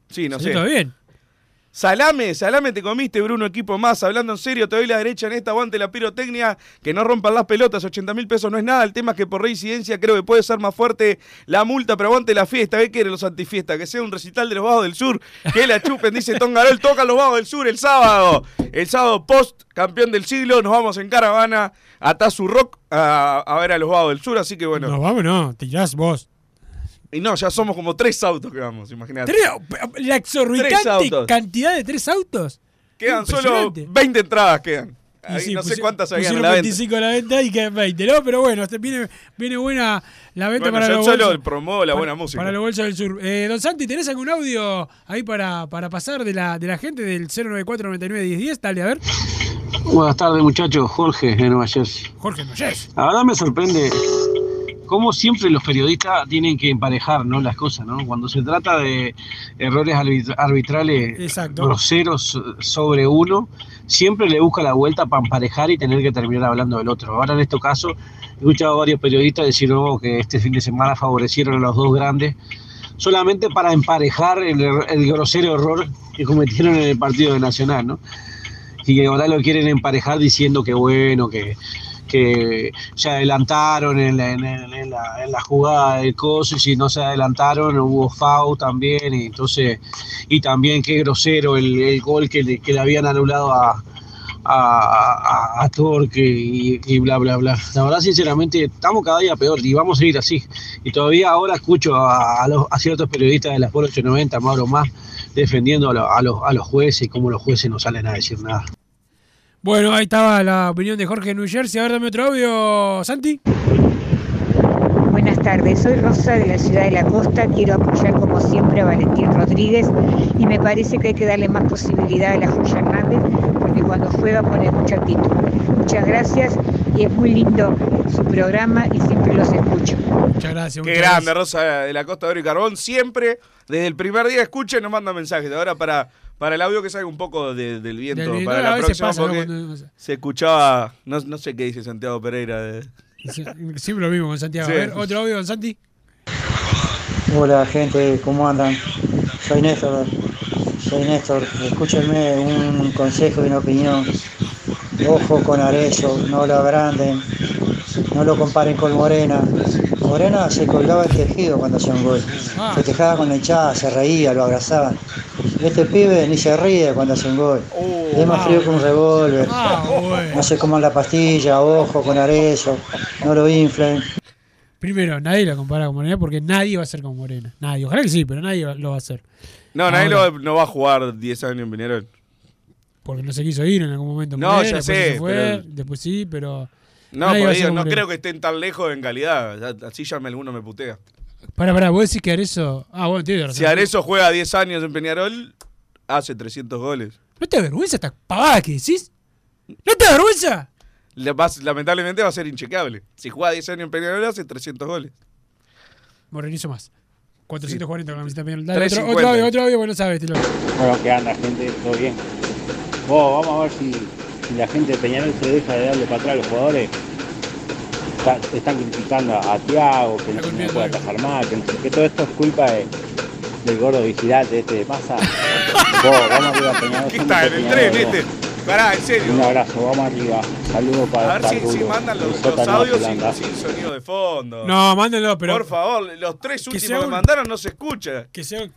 B: Sí, no
A: ¿Salió
B: sé.
A: todo bien?
B: Salame, salame te comiste, Bruno, equipo más. Hablando en serio, te doy la derecha en esta, aguante la pirotecnia, que no rompan las pelotas, 80 mil pesos no es nada. El tema es que por reincidencia creo que puede ser más fuerte la multa, pero aguante la fiesta. ¿Qué quieren los antifiestas? Que sea un recital de los Vagos del Sur, que la chupen, dice Tongarol, toca los Vagos del Sur el sábado. El sábado post, campeón del siglo, nos vamos en caravana a Tazu Rock a, ver a los Vagos del Sur, así que bueno.
A: No, vamos, no, tirás vos.
B: Y no, ya somos como tres autos que vamos, imagínate.
A: Tres- la
B: Tres
A: exorbitante
B: autos.
A: cantidad de tres autos.
B: Quedan solo
A: Impresionante.
B: 20 entradas, quedan. Ahí
A: sí,
B: no sé cuántas habían a
A: pusieron
B: la venta.
A: 25 a la venta y quedan 20, ¿no? Pero bueno, este viene, viene buena la venta
B: Bueno,
A: para
B: yo
A: los
B: solo
A: bolsos.
B: promuevo la
A: para-
B: buena música.
A: Para los bolsos del sur. Eh, don Santi, ¿tenés algún audio ahí para, para pasar de la, de la gente del 094 99 1010? Dale, a ver.
D: Buenas tardes muchachos, Jorge de Nueva Jersey.
A: Jorge Noyes.
D: La verdad me sorprende cómo siempre los periodistas tienen que emparejar ¿no? las cosas, ¿no? Cuando se trata de errores arbit- arbitrales
A: Exacto.
D: groseros sobre uno, siempre le busca la vuelta para emparejar y tener que terminar hablando del otro. Ahora en este caso, he escuchado a varios periodistas decir "No, que este fin de semana favorecieron a los dos grandes solamente para emparejar el, er- el grosero error que cometieron en el partido de Nacional, ¿no? y que ahora lo quieren emparejar diciendo que bueno, que, que se adelantaron en la, en, la, en la jugada del coso y si no se adelantaron hubo FAU también y entonces y también qué grosero el, el gol que le, que le habían anulado a a, a, Torque y, y bla bla bla. La verdad sinceramente estamos cada día peor y vamos a ir así. Y todavía ahora escucho a, a los, ciertos periodistas de la Sport 890, Mauro más, defendiendo a, lo- los, a los jueces y cómo los jueces no salen a decir nada.
A: Bueno, ahí estaba la opinión de Jorge New Jersey. A ver, dame otro audio, Santi.
E: Buenas tardes, soy Rosa de la ciudad de la costa, quiero apoyar como siempre a Valentín Rodríguez y me parece que hay que darle más posibilidad a la Joya Hernández porque cuando juega pone mucha actitud. Muchas gracias y es muy lindo su programa y siempre los escucho.
A: Muchas gracias.
B: Qué grande, Rosa de la Costa de Oro y Carbón. Siempre, desde el primer día, escucha y nos manda mensajes. Ahora para, para el audio que salga un poco de- del viento.
A: Del viento,
B: para
A: a
B: la próxima,
A: pasa, ¿no?
B: porque se escuchaba. No, no sé qué dice Santiago Pereira. de-
A: Siempre lo mismo con Santiago.
B: Sí.
A: A ver, otro audio con Santi.
F: Hola gente, ¿cómo andan? Soy Néstor, soy Néstor, escúchenme un consejo y una opinión. Ojo con Arezzo, no lo agranden, no lo comparen con Morena. Morena se colgaba el tejido cuando hacía un gol, festejaba con la hinchada, se reía, lo abrazaban. Este pibe ni se ríe cuando hace un gol, es más frío que un revólver. No se coman la pastilla, ojo con Arezzo, no lo inflen.
A: Primero, nadie lo compara con Morena porque nadie va a ser como Morena. Nadie. Ojalá que sí, pero nadie lo va a hacer.
B: No, nadie lo- no va a jugar 10 años en Peñarol.
A: Porque no se quiso ir en algún momento.
B: No,
A: Morena,
B: ya
A: después
B: sé,
A: se fue,
B: pero-
A: Después sí, pero.
B: No,
A: nadie
B: por
A: como
B: no creo que estén tan lejos en calidad. Así ya me alguno me putea.
A: Pará, pará, vos decís que Arezzo. Ah, bueno, tiene razón.
B: Si Arezzo juega 10 años en Peñarol, hace 300 goles.
A: ¿No te da vergüenza esta pavada que decís? ¿No te da vergüenza?
B: La- va- lamentablemente va a ser inchequeable. Si juega 10 años en Peñarol, hace 300 goles.
A: Morenizo más. 440 con la camiseta Peñarol. Dale, otro,
B: 350.
A: otro audio, otro audio, bueno, sabes.
G: Bueno, ¿qué anda, gente? ¿Todo bien? Vos, vamos a ver si, si la gente de Peñarol se deja de darle para atrás a los jugadores. Está- están criticando a Tiago, que no, no puede atajar más, que, que todo esto es culpa de- del gordo vigilante este de. Vos, vamos arriba, Peñarol.
B: ¿Qué está en el tren este? Pará, en serio.
G: Un abrazo, vamos arriba. Saludos para,
B: A ver si, si mandan los, los
G: de
B: audios sin, sin sonido de fondo.
A: No, mándenlo, pero.
B: Por favor, los tres
A: Que
B: últimos que
A: un-
B: mandaron no se escucha.
A: Que sea.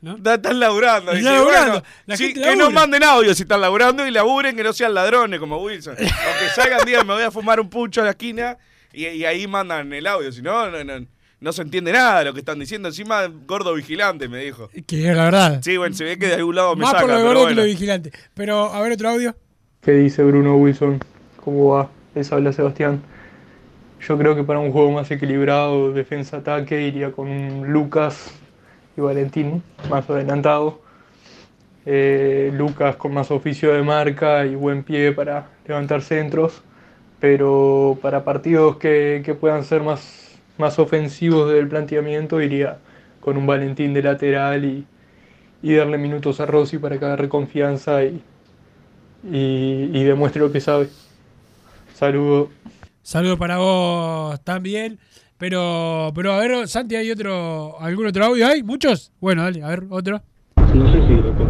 A: ¿No?
B: Da- Están laburando.
A: Están
B: dice,
A: laburando.
B: bueno,
A: La
B: sí,
A: gente
B: que no manden audio si están laburando y laburen que no sean ladrones como Wilson. o que salgan, digan, me voy a fumar un pucho a la esquina y, y ahí mandan el audio. Si no, no, no, no se entiende nada de lo que están diciendo. Encima, gordo vigilante, me dijo.
A: Que es la verdad.
B: Sí, bueno, se ve que de algún lado me
A: Más
B: saca,
A: por lo de
B: pero
A: gordo
B: bueno.
A: que lo vigilante. Pero, a ver, otro audio.
H: ¿Qué dice Bruno Wilson? ¿Cómo va? Les habla Sebastián. Yo creo que para un juego más equilibrado, defensa-ataque, iría con un Lucas y Valentín más adelantado. Eh, Lucas con más oficio de marca y buen pie para levantar centros. Pero para partidos que, que puedan ser más, más ofensivos del planteamiento, iría con un Valentín de lateral y, y darle minutos a Rossi para que agarre confianza y, y, y demuestre lo que sabe. Saludos.
A: Saludos para vos también. Pero, pero a ver, Santi, ¿hay otro, algún otro audio? ¿Hay? ¿Muchos? Bueno, dale, a ver, otro.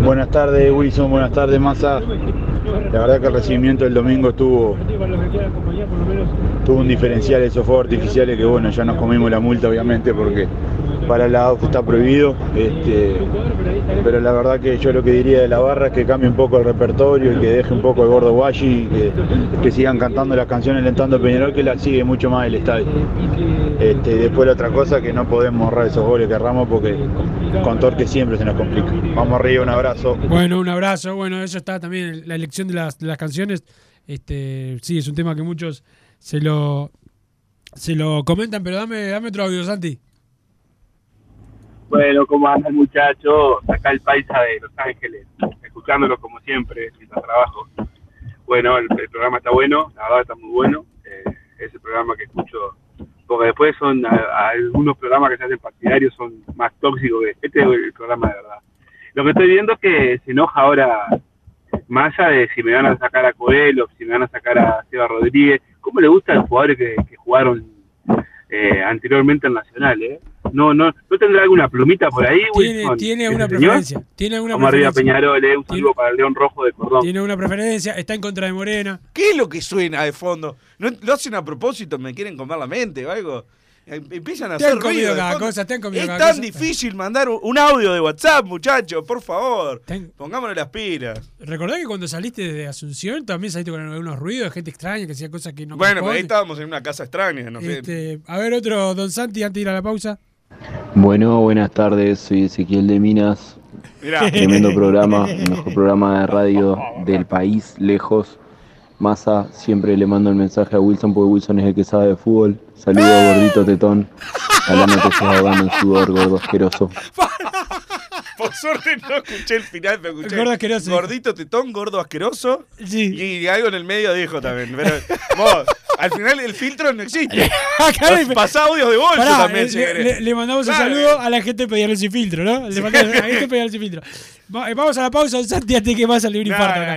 I: Buenas tardes Wilson, buenas tardes Massa. La verdad que el recibimiento del domingo estuvo, tuvo un diferencial esos fuegos artificiales que bueno, ya nos comimos la multa obviamente porque para el lado está prohibido. Este, pero la verdad que yo lo que diría de la barra es que cambie un poco el repertorio y que deje un poco el gordo guachi y que, sigan cantando las canciones alentando a Peñarol que la sigue mucho más el estadio. Este, y después la otra cosa que no podemos ahorrar esos goles que erramos porque con Torque siempre se nos complica. Vamos arriba, un abrazo.
A: Bueno, un abrazo. Bueno, eso está también la elección de las, de las canciones. Este, sí, es un tema que muchos se lo se lo comentan, pero dame, dame otro audio, Santi.
J: Bueno, ¿cómo andan muchachos? Acá el paisa de Los Ángeles, escuchándolo como siempre, mientras trabajo. Bueno, el, el programa está bueno, la verdad está muy bueno. Eh, es el programa que escucho, porque después son a- a algunos programas que se hacen partidarios son más tóxicos que este programa de verdad. Lo que estoy viendo es que se enoja ahora Massa de si me van a sacar a Coelho, si me van a sacar a Seba Rodríguez. ¿Cómo le gustan los jugadores que, que jugaron eh, anteriormente en Nacional? Eh? No, no, ¿no tendrá alguna plumita por ahí,
A: Tiene,
J: Wilson?
A: tiene
J: ¿Ese
A: una
J: señor?
A: preferencia. Tiene alguna
J: Vamos arriba
A: preferencia.
J: Peñarol, eh, un saludo para el León Rojo de Cordón.
A: Tiene una preferencia, está en contra de Morena.
B: ¿Qué es lo que suena de fondo? ¿No, ¿Lo hacen a propósito? ¿Me quieren comer la mente o algo? Eh, Empiezan a
A: Te
B: hacer ruido
A: cada cosa, te han comido
B: Es
A: cada
B: tan
A: cosa.
B: difícil mandar un- audio de WhatsApp, muchachos, por favor. Pongámonos las pilas.
A: Recordá que cuando saliste de Asunción también saliste con algunos ruidos de gente extraña que hacía cosas que no
B: bueno, pero ahí estábamos en una casa extraña, no sé.
A: Este, a ver, otro Don Santi antes de ir a la pausa.
K: Bueno, buenas tardes, soy Ezequiel de Minas.
B: Mirá.
K: Tremendo programa, el mejor programa de radio del país, lejos. Massa, siempre le mando el mensaje a Wilson porque Wilson es el que sabe de fútbol. Saludo gordito tetón. Ojalá no te estés ahogando en sudor, gordo asqueroso.
B: Por suerte no escuché el final, pero escuché.
A: Gordo asqueroso.
B: Gordito tetón, gordo asqueroso.
A: Sí.
B: Y algo en el medio dijo también. Pero vos, al final el filtro no existe.
A: Acá le-
B: Pasá audios de bolso
A: Pará,
B: también,
A: eh,
B: si
A: le, le- le mandamos un
B: Claro.
A: saludo a la gente de Peñarol sin filtro, ¿no? Le mandamos a la gente de Peñarol sin filtro. Eh, vamos a la pausa, Santi, antes que más salir un
B: No,
A: infarto.
B: no,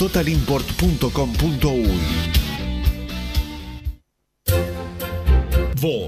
L: www.totalimport.com.uy.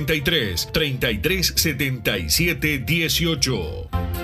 C: 093 33 77 18.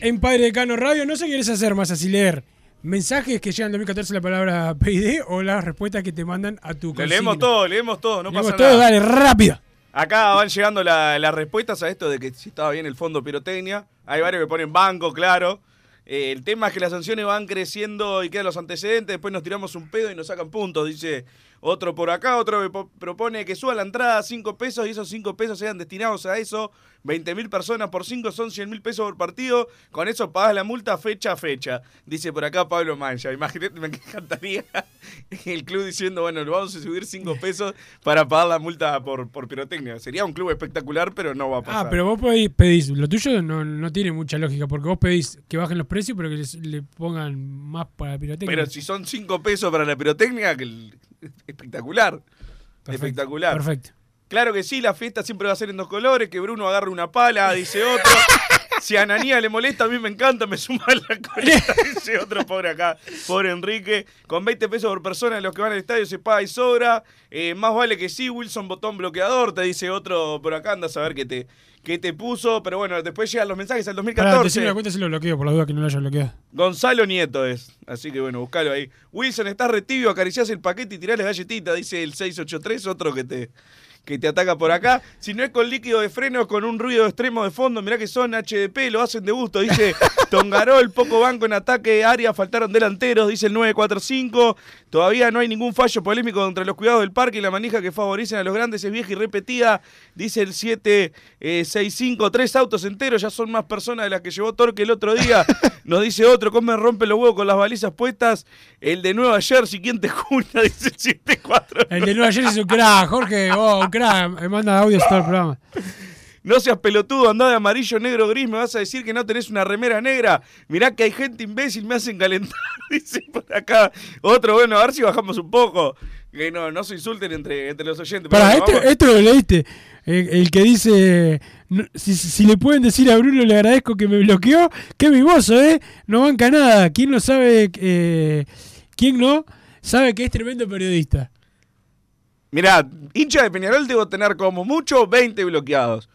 A: En Padre Decano Radio. No sé qué quieres hacer más, así leer mensajes que llegan en 2014 la palabra PID o las respuestas que te mandan a tu
B: Le
A: consigna.
B: leemos todo, leemos todo, no
A: Leemos
B: pasa
A: todo,
B: nada.
A: dale, rápido.
B: Acá van llegando la- las respuestas a esto de que si estaba bien el fondo pirotecnia. Hay varios que ponen banco, claro. Eh, el tema es que las sanciones van creciendo y quedan los antecedentes. Después nos tiramos un pedo y nos sacan puntos, dice Otro por acá, otro me po- propone que suba la entrada a 5 pesos y esos 5 pesos sean destinados a eso. 20 mil personas por 5 son 100 mil pesos por partido. Con eso pagas la multa fecha a fecha. Dice por acá Pablo Mancha. Imagínate, me encantaría el club diciendo, bueno, le vamos a subir 5 pesos para pagar la multa por, por pirotecnia. Sería un club espectacular, pero no va a pasar.
A: Ah, pero vos pedís, pedís- lo tuyo no, no tiene mucha lógica, porque vos pedís que bajen los precios, pero que les- le pongan más para la pirotecnia.
B: Pero si son 5 pesos para la pirotecnia, que el- espectacular. espectacular.
A: Perfecto.
B: Claro que sí, la fiesta siempre va a ser en dos colores, que Bruno agarre una pala, dice otro. Si a Ananía le molesta, a mí me encanta, me suma la coleta, dice otro pobre acá, pobre Enrique. Con 20 pesos por persona los que van al estadio se paga y sobra. Eh, más vale que sí, Wilson botón bloqueador, te dice otro por acá, anda a saber qué te, qué te puso. Pero bueno, después llegan los mensajes al
A: Pará,
B: 2014.
A: decime la cuenta si lo bloqueo, por la duda que no lo haya bloqueado.
B: Gonzalo Nieto es. Así que bueno, buscalo ahí. Wilson, estás retibio, acariciás el paquete y tirás la galletita, dice el 683, otro que te, que te ataca por acá. Si no es con líquido de freno, con un ruido extremo de fondo, mirá que son HDP, lo hacen de gusto, dice Tongarol, poco banco en ataque, área, faltaron delanteros, dice el 945. Todavía no hay ningún fallo polémico contra los cuidados del parque y la manija que favorecen a los grandes es vieja y repetida, dice el 765. Tres autos enteros, ya son más personas de las que llevó Torque el otro día. Nos dice otro, ¿cómo me rompe los huevos con las balizas puestas? El de Nueva Jersey, ¿quién te juna? Dice el 74.
A: El de Nueva Jersey es un crack, Jorge, oh, un crack, me manda audios todo el programa.
B: No seas pelotudo, andá de amarillo, negro, gris, me vas a decir que no tenés una remera negra. Mirá que hay gente imbécil, me hacen calentar, dice por acá. Otro, bueno, a ver si bajamos un poco. Que no, no se insulten entre, entre los oyentes.
A: Pará,
B: bueno,
A: esto, lo leíste. El, el que dice, no, si, si le pueden decir a Bruno, le agradezco que me bloqueó. Qué mimoso, ¿eh? No banca nada. ¿Quién no sabe? Eh, ¿Quién no sabe que es tremendo periodista?
B: Mirá, hincha de Peñarol debo tener como mucho 20 bloqueados.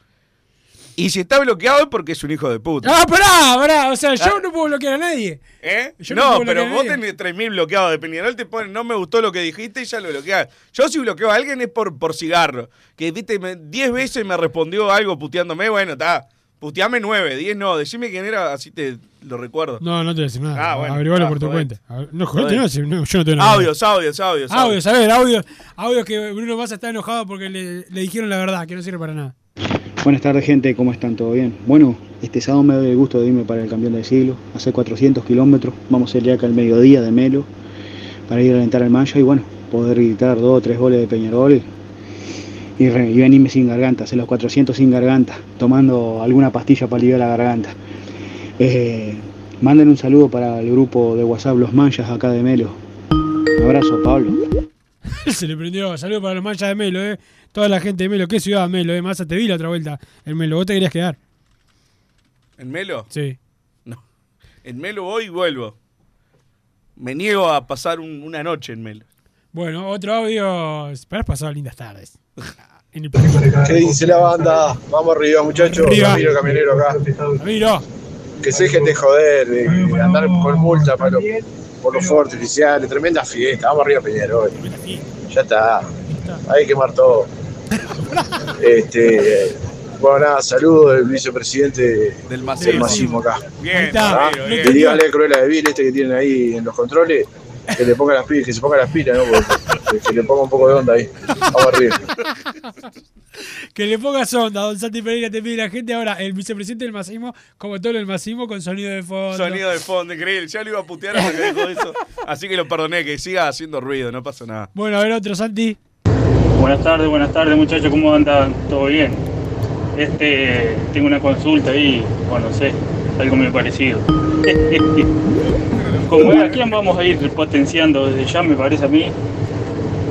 B: Y si está bloqueado es porque es un hijo de puta.
A: Ah, pará, pará. O sea, yo no puedo bloquear a nadie.
B: ¿Eh?
A: Yo no
B: pero vos tenés 3.000 bloqueados de Peñarol, te ponen, no me gustó lo que dijiste y ya lo bloqueás. Yo si bloqueo a alguien es por, por cigarro. Que viste, me- 10 veces me respondió algo puteándome, bueno, está. Puteame 9, 10 no, decime quién era, así te lo recuerdo.
A: No, no te voy a decir nada.
B: Ah, bueno,
A: Averigualo por tu cuenta. No, joder,
B: Joder.
A: no, yo no tengo nada.
B: Audios, audios, audios.
A: Audios, a ver, audios. Audios que Bruno Massa está enojado porque le, le dijeron la verdad, que no sirve para nada.
M: Buenas tardes gente, ¿cómo están? ¿Todo bien? Bueno, este sábado me doy el gusto de irme para el campeón del siglo, hace 400 kilómetros, vamos a ir acá al mediodía de Melo para ir a alentar al Mancha y bueno, poder gritar dos o tres goles de Peñarol y, re- y venirme sin garganta, hacer los 400 sin garganta, tomando alguna pastilla para aliviar la garganta. Eh, manden un saludo para el grupo de WhatsApp Los Manchas acá de Melo. Un abrazo, Pablo.
A: Se le prendió. Saludos para los manchas de Melo, eh. Toda la gente de Melo. ¿Qué ciudad Melo, eh? Massa, te vi la otra vuelta. En Melo, vos te querías quedar.
B: ¿En Melo?
A: Sí.
B: No. En Melo voy y vuelvo. Me niego a pasar un- una noche en Melo.
A: Bueno, otro audio. Pero has pasado lindas tardes. En el
N: ¿Qué dice la banda? Vamos arriba, muchachos.
A: Arriba.
N: Ramiro Camionero acá.
A: Ramiro.
N: Que se dejen de joder, de, de andar con multa para los, por los fuertes oficiales. Tremenda fiesta. Vamos arriba, Peñarol. Ya está. Hay que quemar todo. Este, bueno, nada, saludos del vicepresidente
B: del
N: Masismo acá.
B: Bien,
N: Ah, dígale a Cruella de Vil, este que tienen ahí en los controles, que le ponga las pilas, que se ponga las pilas, ¿no? Porque- que le ponga un poco de onda ahí. Vamos arriba.
A: Que le pongas onda, don Santi Pereira te pide la gente. Ahora, el vicepresidente del Masismo, como todo el Masismo, con sonido de fondo.
B: Sonido de fondo, increíble. Ya lo iba a putear hasta que dejó eso. Así que lo perdoné, que siga haciendo ruido, no pasa nada.
A: Bueno, a ver otro, Santi.
O: Buenas tardes, buenas tardes muchachos, ¿cómo andan? ¿Todo bien? Este, tengo una consulta ahí, bueno, no sé, algo muy parecido. Como es, ¿a quién vamos a ir potenciando desde ya, me parece a mí,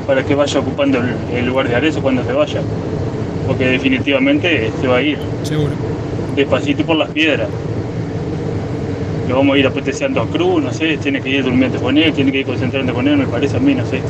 O: para que vaya ocupando el, el lugar de Arezo cuando se vaya? Porque definitivamente se va a ir.
A: Seguro.
O: Despacito por las piedras. Lo vamos a ir potenciando a Cruz, no sé, tiene que ir durmiendo con él, tiene que ir concentrando con él, me parece a mí, no sé.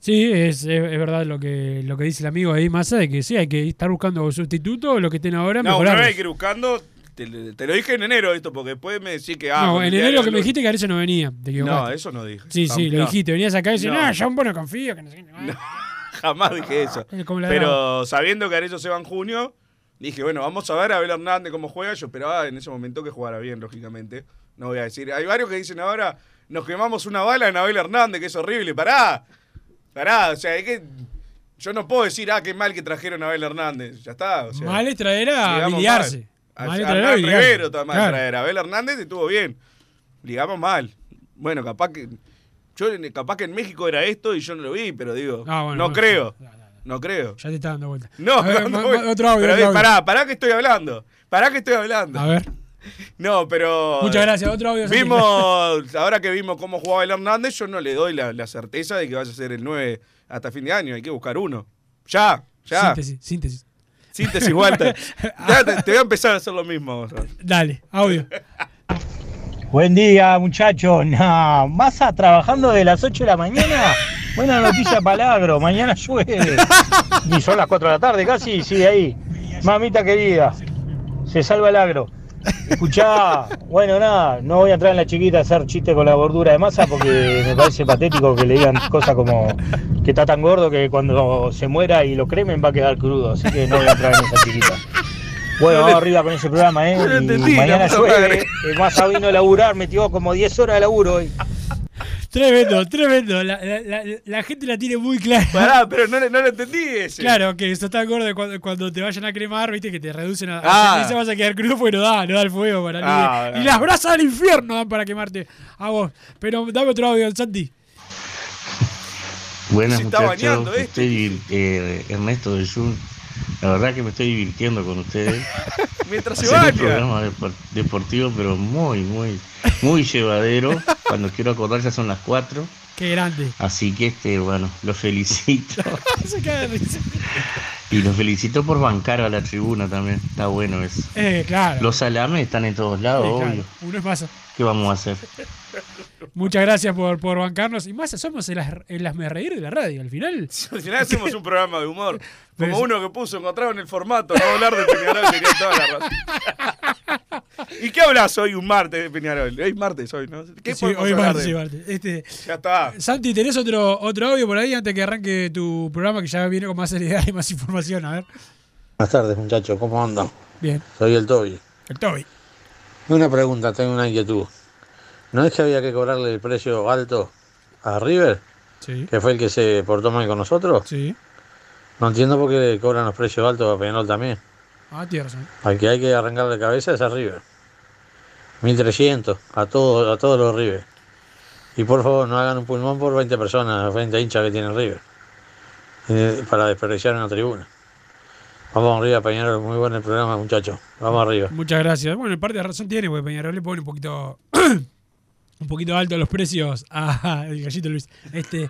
A: Sí, es, es, es verdad lo que, lo que dice el amigo ahí, Massa, de que sí, hay que estar buscando sustitutos, lo que estén ahora,
B: No, una vez hay que ir buscando. Te, te lo dije en enero esto, porque después me decís que. Ah,
A: no, en enero que me dijiste que Arezzo no venía. Te.
B: No, eso no dije.
A: Sí, sí, lo
B: No.
A: dijiste. Venías acá y decías,
B: No.
A: no, yo un no confío. Que no sé qué".
B: Jamás dije eso.
A: Es como la
B: Pero sabiendo que Arezzo se va en junio, dije, bueno, vamos a ver a Abel Hernández cómo juega. Yo esperaba en ese momento que jugara bien, lógicamente. No voy a decir. Hay varios que dicen ahora, nos quemamos una bala en Abel Hernández, que es horrible. Pará. Pará, o sea, es que yo no puedo decir, ah, qué mal que trajeron a Abel Hernández. Ya está. O sea,
A: Mal es traer a biliarse.
B: Mal.
A: Mal es
B: A
A: traer a
B: Hernán
A: biliarse.
B: Rivero
A: Claro.
B: traer. Abel Hernández estuvo bien. Ligamos mal. Bueno, capaz que. Yo capaz que en México era esto y yo no lo vi, pero digo.
A: Ah, bueno,
B: no
A: bueno.
B: creo. No creo.
A: Ya te está dando vuelta.
B: No,
A: A ver, ma- ma- otro audio,
B: pero,
A: otro audio.
B: Pará, pará que estoy hablando. Pará que estoy hablando.
A: A ver.
B: No, pero.
A: Muchas gracias, otro audio.
B: Vimos, ahora que vimos cómo jugaba el Hernández, yo no le doy la, la certeza de que vaya a ser el 9 hasta fin de año. Hay que buscar uno. Ya, ya.
A: Síntesis, síntesis.
B: Síntesis, Walter. Ya te, te voy a empezar a hacer lo mismo.
A: Dale, audio.
P: Buen día, muchachos. No, Massa trabajando de las 8 de la mañana. Buena noticia palagro. Mañana llueve. Y son las 4 de la tarde casi sigue ahí. Mamita querida. Se salva el agro. Escuchá, bueno, nada, no voy a entrar en la chiquita a hacer chiste con la gordura de masa porque me parece patético que le digan cosas como que está tan gordo que cuando se muera y lo cremen va a quedar crudo. Así que no voy a entrar en esa chiquita. Bueno, vamos arriba con ese programa, ¿eh? Y mañana llueve. El Massa vino a laburar, metió como 10 horas de laburo hoy.
A: Tremendo, tremendo. La, la- la- la gente la tiene muy clara.
B: Pará, pero no, le- no lo entendí ese.
A: Claro, que eso está gordo cuando, cuando te vayan a cremar, viste, que te reducen a,
B: Ah.
A: a ceniza, vas a quedar crudo porque no da, no da el fuego para
B: Ah,
A: ni-
B: no.
A: Y las brasas del infierno dan para quemarte a vos. Pero dame otro audio, Santi.
Q: Buenas
B: Se está
Q: muchachos,
B: bañando este.
Q: estoy eh, Ernesto del Sur. La verdad que me estoy divirtiendo con ustedes.
B: Mientras se
Q: un programa depor- deportivo, pero muy, muy, muy llevadero. Cuando quiero acordar ya son las 4.
A: Qué grande.
Q: Así que, este, bueno, los felicito.
A: Se cae de risa.
Q: Y los felicito por bancar a la tribuna también. Está bueno eso.
A: Eh, claro.
Q: Los salames están en todos lados,
A: Eh, claro,
Q: obvio.
A: Uno es masa.
Q: ¿Qué vamos a hacer?
A: Muchas gracias por, por bancarnos. Y más, somos el, as- el asmerreír de la radio. Al final.
B: Al final hacemos un programa de humor. Como
A: sí.
B: uno que puso, encontraron el formato, no hablar de Peñarol, tenía toda la razón. ¿Y qué hablas hoy un martes de Peñarol? Es martes hoy, ¿no? ¿Qué
A: Sí, hoy martes,
B: de-
A: martes. Este,
B: Ya está.
A: Santi, ¿tenés otro, otro audio por ahí antes que arranque tu programa que ya viene con más seriedad y más información? A ver.
R: Buenas tardes, muchachos, ¿cómo andan?
A: Bien.
R: Soy el Toby.
A: El Toby.
R: Una pregunta, tengo una inquietud. ¿No es que había que cobrarle el precio alto a River?
A: Sí.
R: ¿Que fue el que se portó mal con nosotros?
A: Sí.
R: No entiendo por qué le cobran los precios altos a Peñarol también.
A: Ah, tienes razón.
R: Al que hay que arrancarle la cabeza es a River. 1300 a todos, a todos los River. Y por favor, no hagan un pulmón por 20 personas, 20 hinchas que tiene River. Para desperdiciar una tribuna. Vamos arriba, Peñarol. Muy bueno el programa, muchachos. Vamos arriba.
A: Muchas gracias. Bueno, en parte de razón tiene, porque Peñarol le pone un poquito un poquito alto los precios a el gallito Luis. Este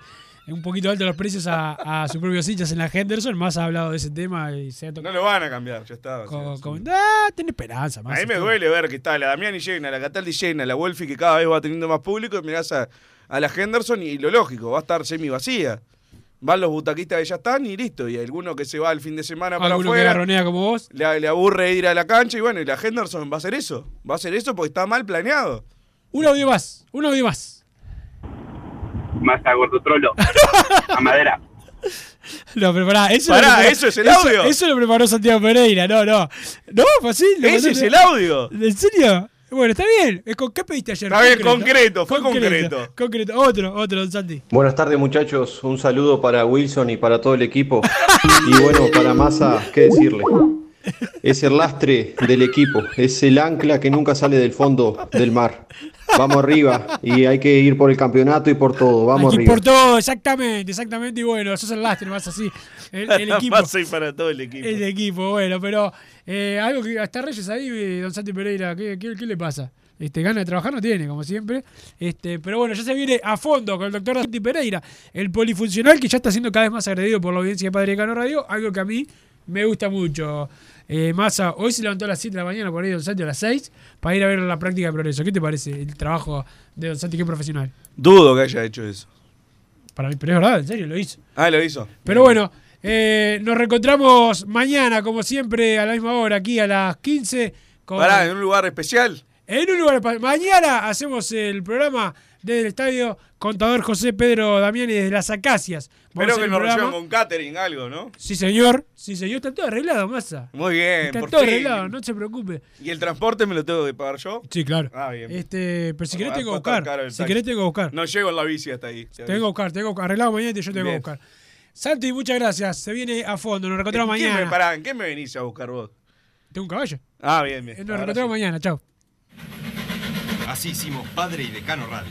A: un poquito alto los precios a, a sus propios hinchas en la Henderson. Más ha hablado de ese tema y se ha
B: No
A: tocado.
B: lo van a cambiar, ya está. sí.
A: ah, ten esperanza, más.
B: A mí me duele ver que está la Damiani llena, la Cataldi llena, la Wolfi que cada vez va teniendo más público y mirás a, a la Henderson y lo lógico, va a estar semi vacía. Van los butaquistas que ya están y listo. Y alguno que se va el fin de semana para
A: que
B: afuera.
A: garronea como vos.
B: Le, le aburre ir a la cancha y bueno, y la Henderson va a hacer eso. Va a hacer eso porque está mal planeado.
A: Un audio más, un audio más.
J: Más a gordo trolo. a madera.
A: No, pero pará, eso,
B: Pará,
A: lo preparó-
B: ¿eso es el
A: eso-
B: audio?
A: Eso lo preparó Santiago Pereira, no, no. No, fue así.
B: Ese
A: mandó-
B: es el audio.
A: ¿En serio? Bueno, está bien. ¿Qué pediste ayer?
B: Está bien, concreto, fue concreto.
A: Concreto. Otro, otro, don Santi.
S: Buenas tardes muchachos, un saludo para Wilson y para todo el equipo. Y bueno, para Massa, ¿qué decirle? Es el lastre del equipo, es el ancla que nunca sale del fondo del mar. Vamos arriba y hay que ir por el campeonato y por todo, vamos
A: Aquí
S: arriba.
A: por todo, exactamente, exactamente. Y bueno, eso es el lastre, más así. El, el equipo.
B: Más hay para todo el equipo.
A: El equipo, bueno, pero eh, algo que hasta Reyes ahí, eh, don Santi Pereira, ¿qué, qué, qué le pasa? Este, gana de trabajar no tiene, como siempre. Este, pero bueno, ya se viene a fondo con el doctor Santi Pereira, el polifuncional que ya está siendo cada vez más agredido por la audiencia de Padre Cano Radio, algo que a mí me gusta mucho. Eh, Massa, hoy se levantó a las 7 de la mañana por ahí Don Santi a las 6 para ir a ver la práctica de progreso. ¿Qué te parece el trabajo de Don Santi, qué profesional?
B: Dudo que haya hecho eso.
A: Para mí, pero es verdad, en serio, lo hizo.
B: Ah, lo hizo.
A: Pero bueno, eh, nos reencontramos mañana, como siempre, a la misma hora, aquí a las 15. Con,
B: Pará, en un lugar especial.
A: en un lugar. pa- Mañana hacemos el programa desde el estadio Contador José Pedro Damiani desde las Acacias. Vamos
B: Espero que
A: el
B: nos
A: programa.
B: reciban con catering, algo, ¿no?
A: Sí, señor. Sí, señor. Está todo arreglado, masa.
B: Muy bien,
A: Está
B: por
A: todo
B: fin.
A: arreglado, no se preocupe.
B: ¿Y el transporte me lo tengo que pagar yo?
A: Sí, claro.
B: Ah, bien.
A: Este, pero si querés tengo que buscar. Si querés tengo que buscar.
B: No llego en la bici hasta ahí. te
A: Tengo que buscar, tengo que buscar. Arreglado mañana y yo tengo que buscar. Santi, muchas gracias. Se viene a fondo. Nos reencontramos
B: ¿En qué
A: mañana.
B: me, pará, ¿en qué me venís a buscar vos?
A: Tengo un caballo.
B: Ah, bien, bien.
A: Nos
B: Ahora
A: reencontramos
B: sí.
A: mañana. Chao.
T: Así hicimos Padre y Decano Radio,